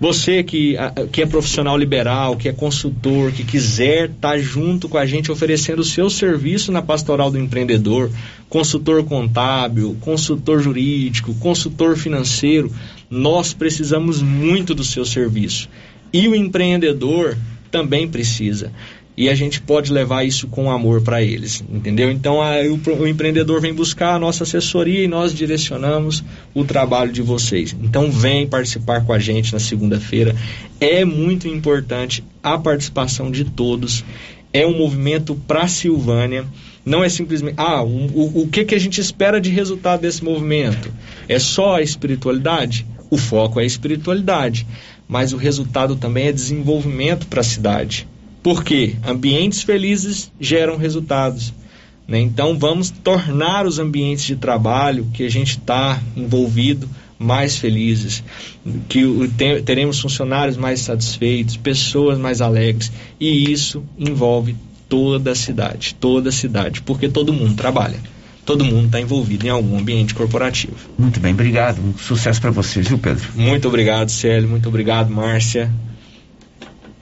Você que, que é profissional liberal, que é consultor, que quiser estar tá junto com a gente oferecendo o seu serviço na pastoral do empreendedor, consultor contábil, consultor jurídico, consultor financeiro, nós precisamos muito do seu serviço. E o empreendedor também precisa e a gente pode levar isso com amor para eles, entendeu? Então o, o, empreendedor vem buscar a nossa assessoria e nós direcionamos o trabalho de vocês. Então vem participar com a gente na segunda-feira. É muito importante a participação de todos. É um movimento para Silvânia. Não é simplesmente, ah, o, o, o que, que a gente espera de resultado desse movimento? É só a espiritualidade? O foco é a espiritualidade, mas o resultado também é desenvolvimento para a cidade porque ambientes felizes geram resultados. Né? Então vamos tornar os ambientes de trabalho que a gente está envolvido mais felizes, que teremos funcionários mais satisfeitos, pessoas mais alegres, e isso envolve toda a cidade, toda a cidade, porque todo mundo trabalha. Todo mundo está envolvido em algum ambiente corporativo. Muito bem, obrigado. Um sucesso para vocês, viu, Pedro? Muito obrigado, Célio. Muito obrigado, Márcia.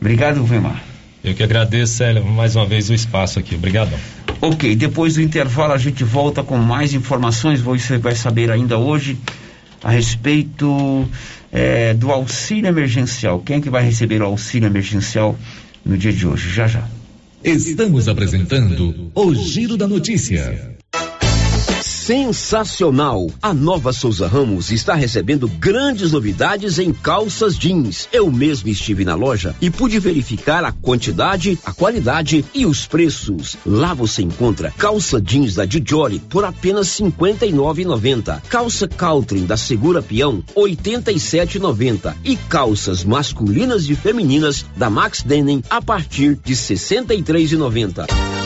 Obrigado, Vemar. Eu que agradeço, Célia, mais uma vez o espaço aqui. Obrigadão. Ok, depois do intervalo a gente volta com mais informações. Você vai saber ainda hoje a respeito é, do auxílio emergencial. Quem é que vai receber o auxílio emergencial no dia de hoje? Já já. Estamos apresentando o Giro da Notícia. Sensacional. A nova Souza Ramos está recebendo grandes novidades em calças jeans. Eu mesmo estive na loja e pude verificar a quantidade, a qualidade e os preços. Lá você encontra calça jeans da Dijoli por apenas R$ 59,90. Calça Caltrim da Segura Peão, R$ 87,90. E calças masculinas e femininas da Max Denim a partir de R$ 63,90.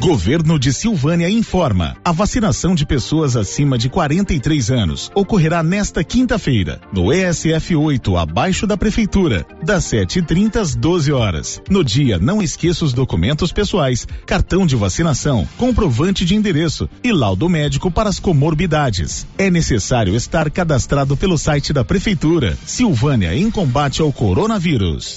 Governo de Silvânia informa: a vacinação de pessoas acima de 43 anos ocorrerá nesta quinta-feira, no ESF 8, abaixo da prefeitura, das 7h30 às 12 horas. No dia, não esqueça os documentos pessoais, cartão de vacinação, comprovante de endereço e laudo médico para as comorbidades. É necessário estar cadastrado pelo site da prefeitura. Silvânia em combate ao coronavírus.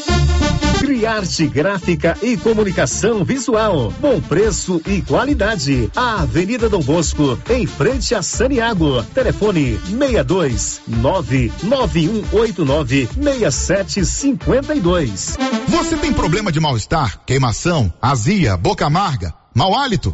Criarte Gráfica e Comunicação Visual. Bom preço e qualidade. A Avenida Dom Bosco, em frente a Saniago. Telefone 62 99189 6752. Você tem problema de mal-estar, queimação, azia, boca amarga? Mau hálito?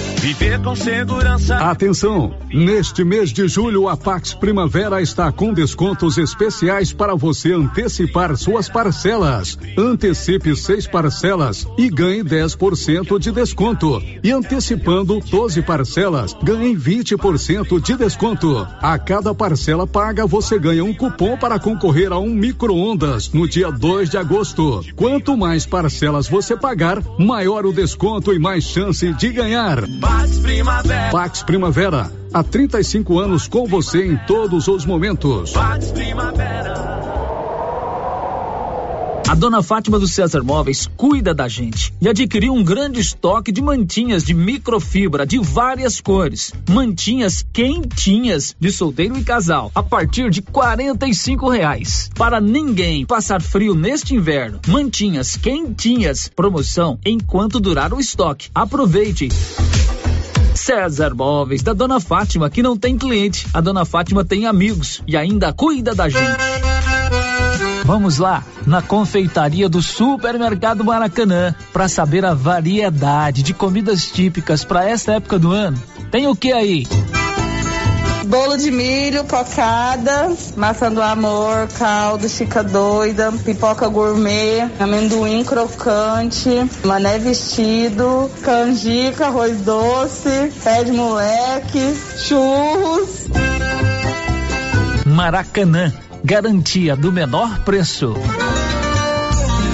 Viver com segurança. Atenção! Neste mês de julho, a Pax Primavera está com descontos especiais para você antecipar suas parcelas. Antecipe seis parcelas e ganhe 10% de desconto. E antecipando 12 parcelas, ganhe 20% de desconto. A cada parcela paga, você ganha um cupom para concorrer a um micro-ondas no dia 2 de agosto. Quanto mais parcelas você pagar, maior o desconto e mais chance de ganhar. Pax Primavera. Pax Primavera, há 35 anos com você em todos os momentos. Pax Primavera. A dona Fátima do César Móveis cuida da gente e adquiriu um grande estoque de mantinhas de microfibra de várias cores. Mantinhas quentinhas de solteiro e casal a partir de R$ reais. Para ninguém passar frio neste inverno. Mantinhas quentinhas. Promoção enquanto durar o estoque. Aproveite. César Móveis, da Dona Fátima, que não tem cliente. A Dona Fátima tem amigos e ainda cuida da gente. Vamos lá, na confeitaria do Supermercado Maracanã, para saber a variedade de comidas típicas para esta época do ano. Tem o que aí? Bolo de milho, cocada, maçã do amor, caldo, chica doida, pipoca gourmet, amendoim crocante, mané vestido, canjica, arroz doce, pé de moleque, churros. Maracanã, garantia do menor preço.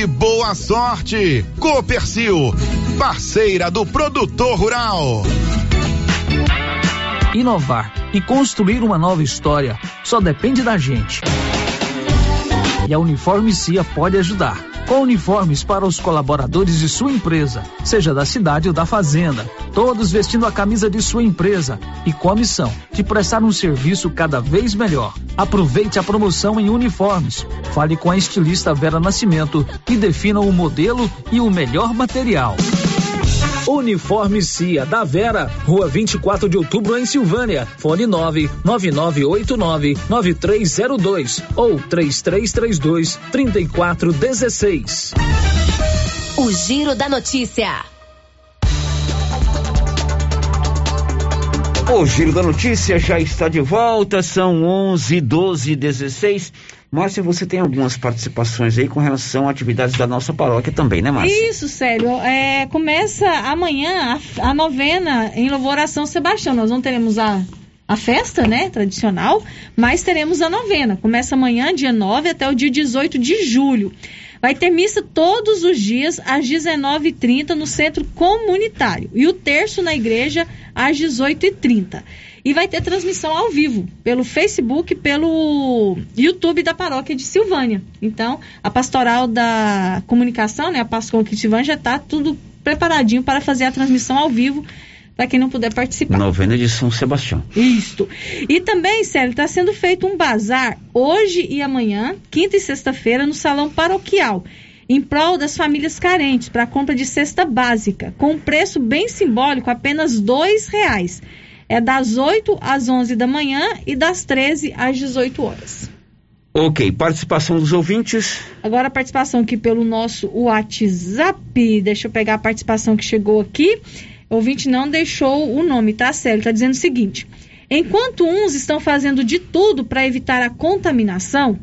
e boa sorte. Copercil, parceira do produtor rural. Inovar e construir uma nova história só depende da gente. E a Uniforme Cia pode ajudar. Com uniformes para os colaboradores de sua empresa, seja da cidade ou da fazenda, todos vestindo a camisa de sua empresa e com a missão de prestar um serviço cada vez melhor. Aproveite a promoção em uniformes. Fale com a estilista Vera Nascimento e defina o modelo e o melhor material. Uniforme Cia da Vera, Rua 24 de Outubro em Silvânia. Fone 99989 9302 ou 3332 3416. O Giro da Notícia. O Giro da Notícia já está de volta, são 11, 12, 16. Márcia, você tem algumas participações aí com relação a atividades da nossa paróquia também, né, Márcia? Isso, Célio. É, começa amanhã a, a novena em louvor a São Sebastião. Nós não teremos a, a festa, né, tradicional, mas teremos a novena. Começa amanhã, dia 9, até o dia 18 de julho. Vai ter missa todos os dias às 19h30 no centro comunitário e o terço na igreja às 18h30. E vai ter transmissão ao vivo pelo Facebook, pelo YouTube da paróquia de Silvânia. Então, a pastoral da comunicação, né, a Pascoal de Silvânia já está tudo preparadinho para fazer a transmissão ao vivo para quem não puder participar. Novena de São Sebastião. Isto. E também, Célio, está sendo feito um bazar hoje e amanhã, quinta e sexta-feira, no Salão Paroquial, em prol das famílias carentes, para a compra de cesta básica, com um preço bem simbólico, apenas dois reais. É das 8 às 11 da manhã e das 13 às 18 horas. Ok, participação dos ouvintes. Agora a participação aqui pelo nosso WhatsApp. Deixa eu pegar a participação que chegou aqui. Ouvinte não deixou o nome, tá, Célio? Tá dizendo o seguinte: enquanto uns estão fazendo de tudo para evitar a contaminação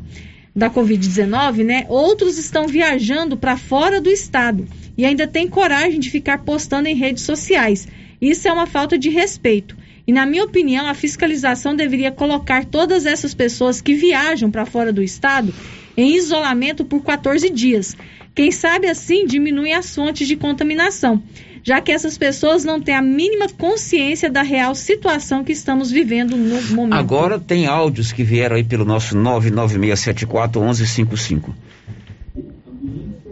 da Covid-19, né? Outros estão viajando para fora do estado e ainda têm coragem de ficar postando em redes sociais. Isso é uma falta de respeito. E, na minha opinião, a fiscalização deveria colocar todas essas pessoas que viajam para fora do estado em isolamento por 14 dias. Quem sabe assim diminui as fontes de contaminação, já que essas pessoas não têm a mínima consciência da real situação que estamos vivendo no momento. Agora tem áudios que vieram aí pelo nosso 99674 1155.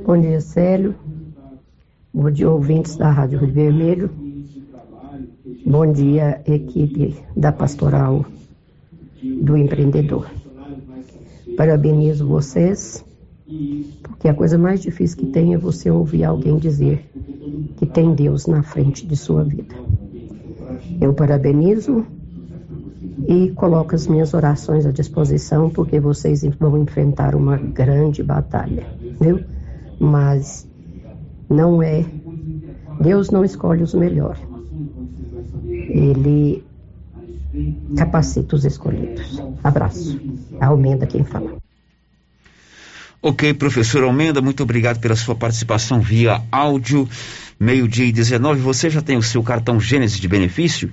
Bom dia, Célio. Bom dia, ouvintes da Rádio Rio Vermelho. Bom dia, equipe da Pastoral do Empreendedor. Parabenizo vocês, porque a coisa mais difícil que tem é você ouvir alguém dizer que tem Deus na frente de sua vida. Eu parabenizo e coloco as minhas orações à disposição, porque vocês vão enfrentar uma grande batalha, viu? Mas não é. Deus não escolhe os melhores. Ele capacita os escolhidos. Abraço. Almenda quem fala. Ok, professor Almenda, muito obrigado pela sua participação via áudio. Meio-dia e 19, você já tem o seu cartão Gênesis de benefício?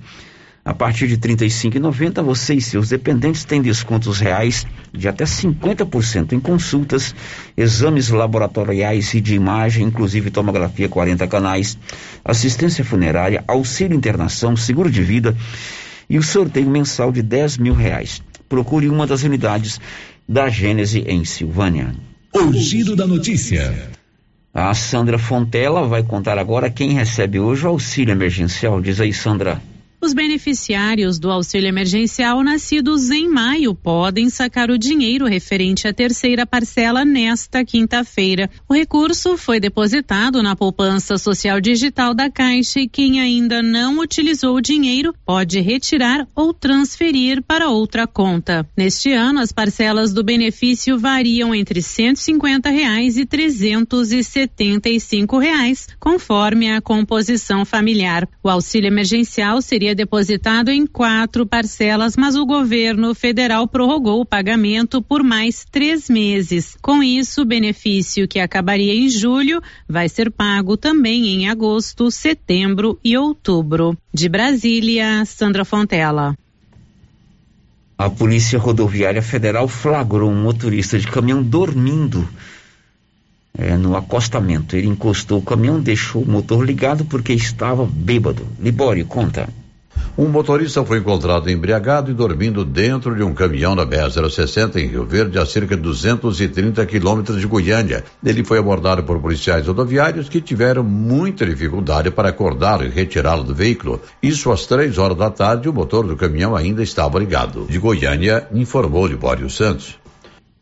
A partir de R$ 35,90, você e seus dependentes têm descontos reais de até 50% em consultas, exames laboratoriais e de imagem, inclusive tomografia 40 canais, assistência funerária, auxílio internação, seguro de vida e o sorteio mensal de 10 mil reais. Procure uma das unidades da Gênese em Silvânia. O giro da notícia. A Sandra Fontela vai contar agora quem recebe hoje o auxílio emergencial. Diz aí, Sandra. Os beneficiários do auxílio emergencial nascidos em maio podem sacar o dinheiro referente à terceira parcela nesta quinta-feira. O recurso foi depositado na poupança social digital da Caixa e quem ainda não utilizou o dinheiro pode retirar ou transferir para outra conta. Neste ano, as parcelas do benefício variam entre 150 reais e 375 reais, conforme a composição familiar. O auxílio emergencial seria depositado em quatro parcelas, mas o governo federal prorrogou o pagamento por mais três meses. Com isso, o benefício que acabaria em julho vai ser pago também em agosto, setembro e outubro. De Brasília, Sandra Fontela. A Polícia Rodoviária Federal flagrou um motorista de caminhão dormindo é, no acostamento. Ele encostou o caminhão, deixou o motor ligado porque estava bêbado. Libório, conta. Um motorista foi encontrado embriagado e dormindo dentro de um caminhão na BR-060 em Rio Verde, a cerca de 230 quilômetros de Goiânia. Ele foi abordado por policiais rodoviários que tiveram muita dificuldade para acordar e retirá-lo do veículo. Isso às três horas da tarde, o motor do caminhão ainda estava ligado. De Goiânia, informou Libório Santos.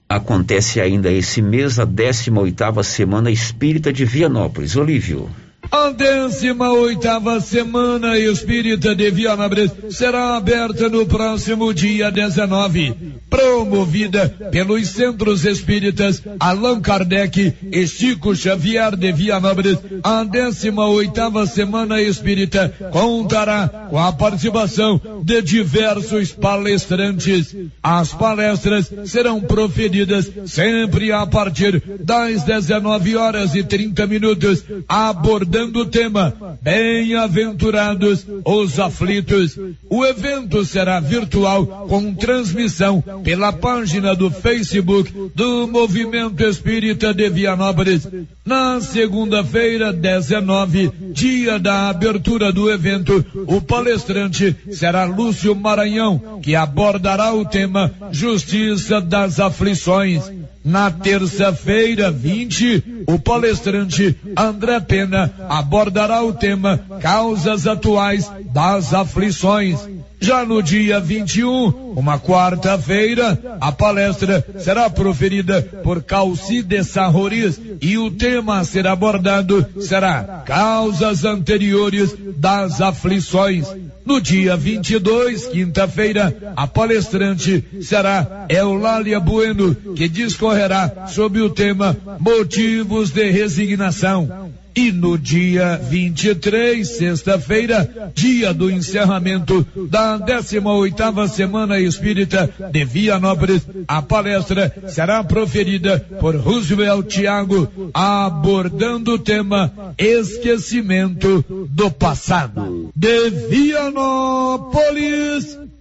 Acontece ainda esse mês a 18 oitava Semana Espírita de Vianópolis. Olívio. A décima oitava semana espírita de Vianabres será aberta no próximo dia 19, promovida pelos centros espíritas Allan Kardec e Chico Xavier de Vianabres. A décima oitava semana espírita contará com a participação de diversos palestrantes. As palestras serão proferidas sempre a partir das 19 horas e 30 minutos, abordando o tema Bem-aventurados os aflitos. O evento será virtual com transmissão pela página do Facebook do Movimento Espírita de Vianópolis. Na segunda-feira, 19, dia da abertura do evento, o palestrante será Lúcio Maranhão, que abordará o tema Justiça das Aflições. Na terça-feira, 20, o palestrante André Pena abordará o tema Causas Atuais das Aflições. Já no dia 21, uma quarta-feira, a palestra será proferida por Calcide Sarroris e o tema a ser abordado será Causas Anteriores das Aflições. No dia 22, quinta-feira, a palestrante será Eulália Bueno, que discorrerá sobre o tema Motivos de Resignação. E no dia 23, sexta-feira, dia do encerramento da 18ª Semana Espírita de Vianópolis, a palestra será proferida por Roosevelt Tiago, abordando o tema Esquecimento do Passado. De Vianópolis,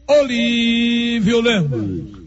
Olívio Lemos.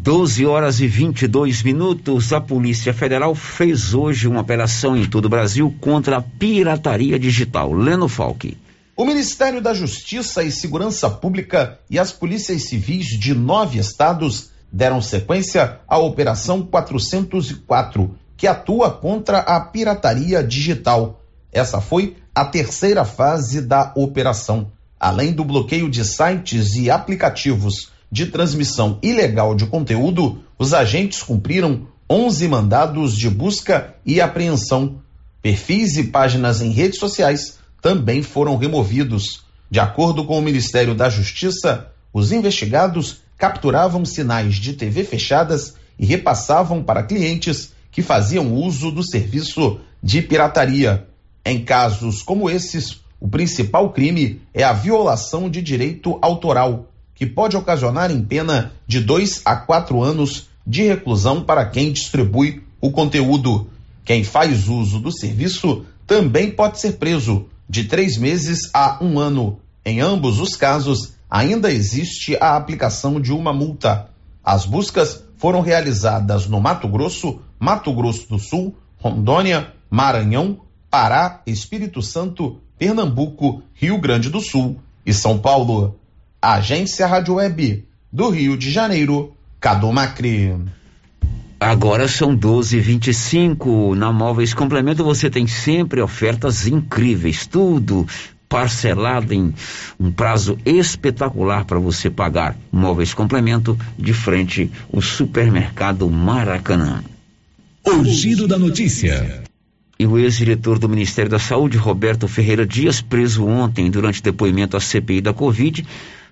12 horas e 22 minutos. A Polícia Federal fez hoje uma operação em todo o Brasil contra a pirataria digital. Leno Falck. O Ministério da Justiça e Segurança Pública e as polícias civis de nove estados deram sequência à Operação 404, que atua contra a pirataria digital. Essa foi a terceira fase da operação. Além do bloqueio de sites e aplicativos de transmissão ilegal de conteúdo, os agentes cumpriram 11 mandados de busca e apreensão. Perfis e páginas em redes sociais também foram removidos. De acordo com o Ministério da Justiça, os investigados capturavam sinais de TV fechadas e repassavam para clientes que faziam uso do serviço de pirataria. Em casos como esses, o principal crime é a violação de direito autoral, que pode ocasionar em pena de dois a quatro anos de reclusão para quem distribui o conteúdo. Quem faz uso do serviço também pode ser preso de três meses a um ano. Em ambos os casos, ainda existe a aplicação de uma multa. As buscas foram realizadas no Mato Grosso, Mato Grosso do Sul, Rondônia, Maranhão, Pará, Espírito Santo, Pernambuco, Rio Grande do Sul e São Paulo. Agência Rádio Web do Rio de Janeiro, Cadu Macri. Agora são 12:25 na Móveis Complemento você tem sempre ofertas incríveis, tudo parcelado em um prazo espetacular para você pagar. Móveis Complemento de frente o supermercado Maracanã. O giro da notícia. E o ex-diretor do Ministério da Saúde, Roberto Ferreira Dias, preso ontem durante depoimento à CPI da Covid,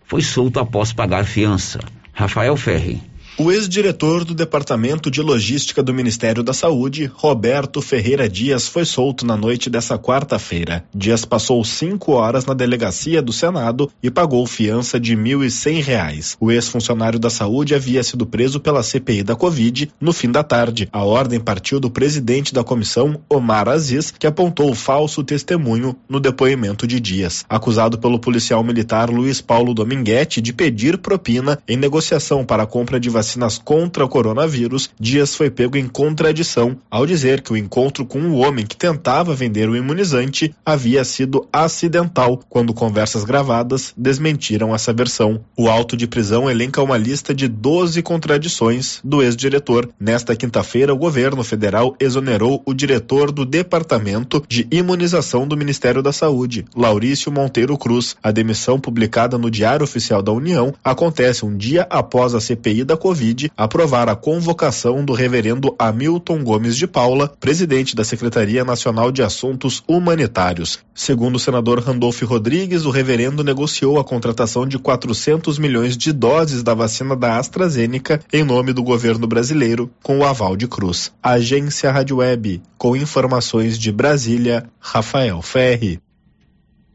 foi solto após pagar fiança. Rafael Ferri. O ex-diretor do Departamento de Logística do Ministério da Saúde, Roberto Ferreira Dias, foi solto na noite dessa quarta-feira. Dias passou cinco horas na delegacia do Senado e pagou fiança de R$ 1.100. O ex-funcionário da saúde havia sido preso pela CPI da Covid no fim da tarde. A ordem partiu do presidente da comissão, Omar Aziz, que apontou falso testemunho no depoimento de Dias. Acusado pelo policial militar Luiz Paulo Dominguete de pedir propina em negociação para a compra de vacinas vacinas contra o coronavírus, Dias foi pego em contradição ao dizer que o encontro com um homem que tentava vender o imunizante havia sido acidental, quando conversas gravadas desmentiram essa versão. O auto de prisão elenca uma lista de 12 contradições do ex-diretor. Nesta quinta-feira, o governo federal exonerou o diretor do Departamento de Imunização do Ministério da Saúde, Laurício Monteiro Cruz. A demissão publicada no Diário Oficial da União acontece um dia após a CPI da Covid Covid aprovar a convocação do reverendo Hamilton Gomes de Paula, presidente da Secretaria Nacional de Assuntos Humanitários. Segundo o senador Randolph Rodrigues, o reverendo negociou a contratação de 400 milhões de doses da vacina da AstraZeneca em nome do governo brasileiro, com o aval de Cruz. Agência Rádio Web, com informações de Brasília, Rafael Ferri.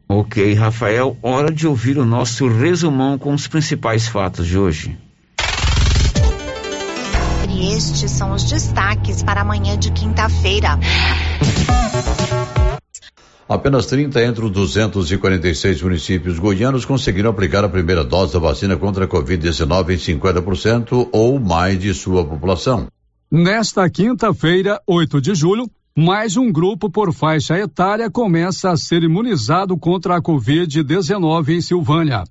Ok, Rafael, hora de ouvir o nosso resumão com os principais fatos de hoje. E estes são os destaques para amanhã de quinta-feira. Apenas 30 entre os 246 municípios goianos conseguiram aplicar a primeira dose da vacina contra a Covid-19 em 50% ou mais de sua população. Nesta quinta-feira, 8 de julho, mais um grupo por faixa etária começa a ser imunizado contra a Covid-19 em Silvânia.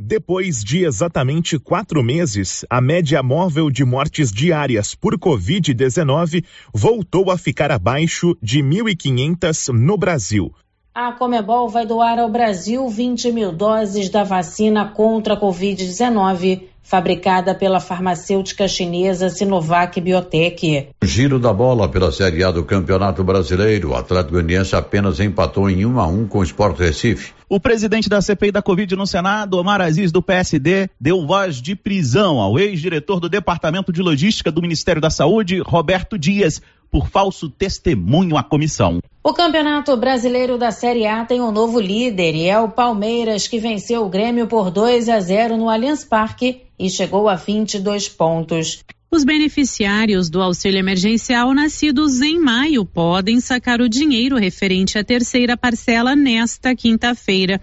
Depois de exatamente quatro meses, a média móvel de mortes diárias por Covid-19 voltou a ficar abaixo de 1.500 no Brasil. A Comebol vai doar ao Brasil 20 mil doses da vacina contra a Covid-19 fabricada pela farmacêutica chinesa Sinovac Biotech. Giro da bola pela Série A do Campeonato Brasileiro. O Atlético Goianiense apenas empatou em 1 um a 1 um com o Sport Recife. O presidente da CPI da Covid no Senado, Omar Aziz, do PSD, deu voz de prisão ao ex-diretor do Departamento de Logística do Ministério da Saúde, Roberto Dias, por falso testemunho à comissão. O Campeonato Brasileiro da Série A tem um novo líder e é o Palmeiras, que venceu o Grêmio por 2 a 0 no Allianz Parque e chegou a 22 pontos. Os beneficiários do auxílio emergencial nascidos em maio podem sacar o dinheiro referente à terceira parcela nesta quinta-feira.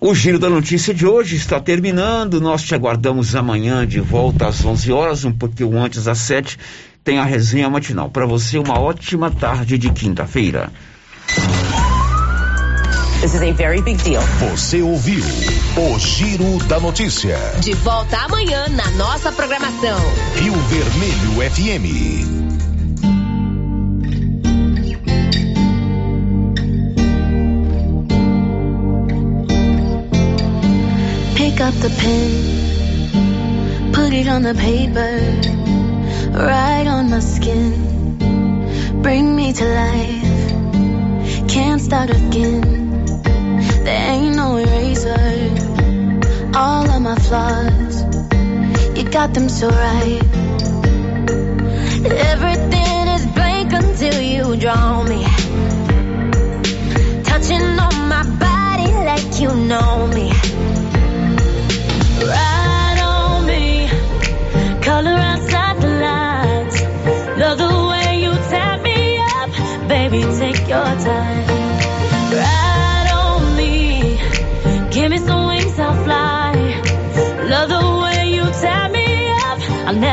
O giro da notícia de hoje está terminando. Nós te aguardamos amanhã de volta às 11 horas, um pouquinho antes às 7. Tem a resenha matinal. Para você, uma ótima tarde de quinta-feira. This is a very big deal. Você ouviu o Giro da Notícia. De volta amanhã na nossa programação. Rio Vermelho FM. Pick up the pen, put it on the paper, right on my skin. Bring me to life, can't start again. There ain't no eraser, all of my flaws, you got them so right. Everything is blank until you draw me. Touching on my body like you know me.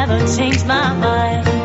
Never change my mind.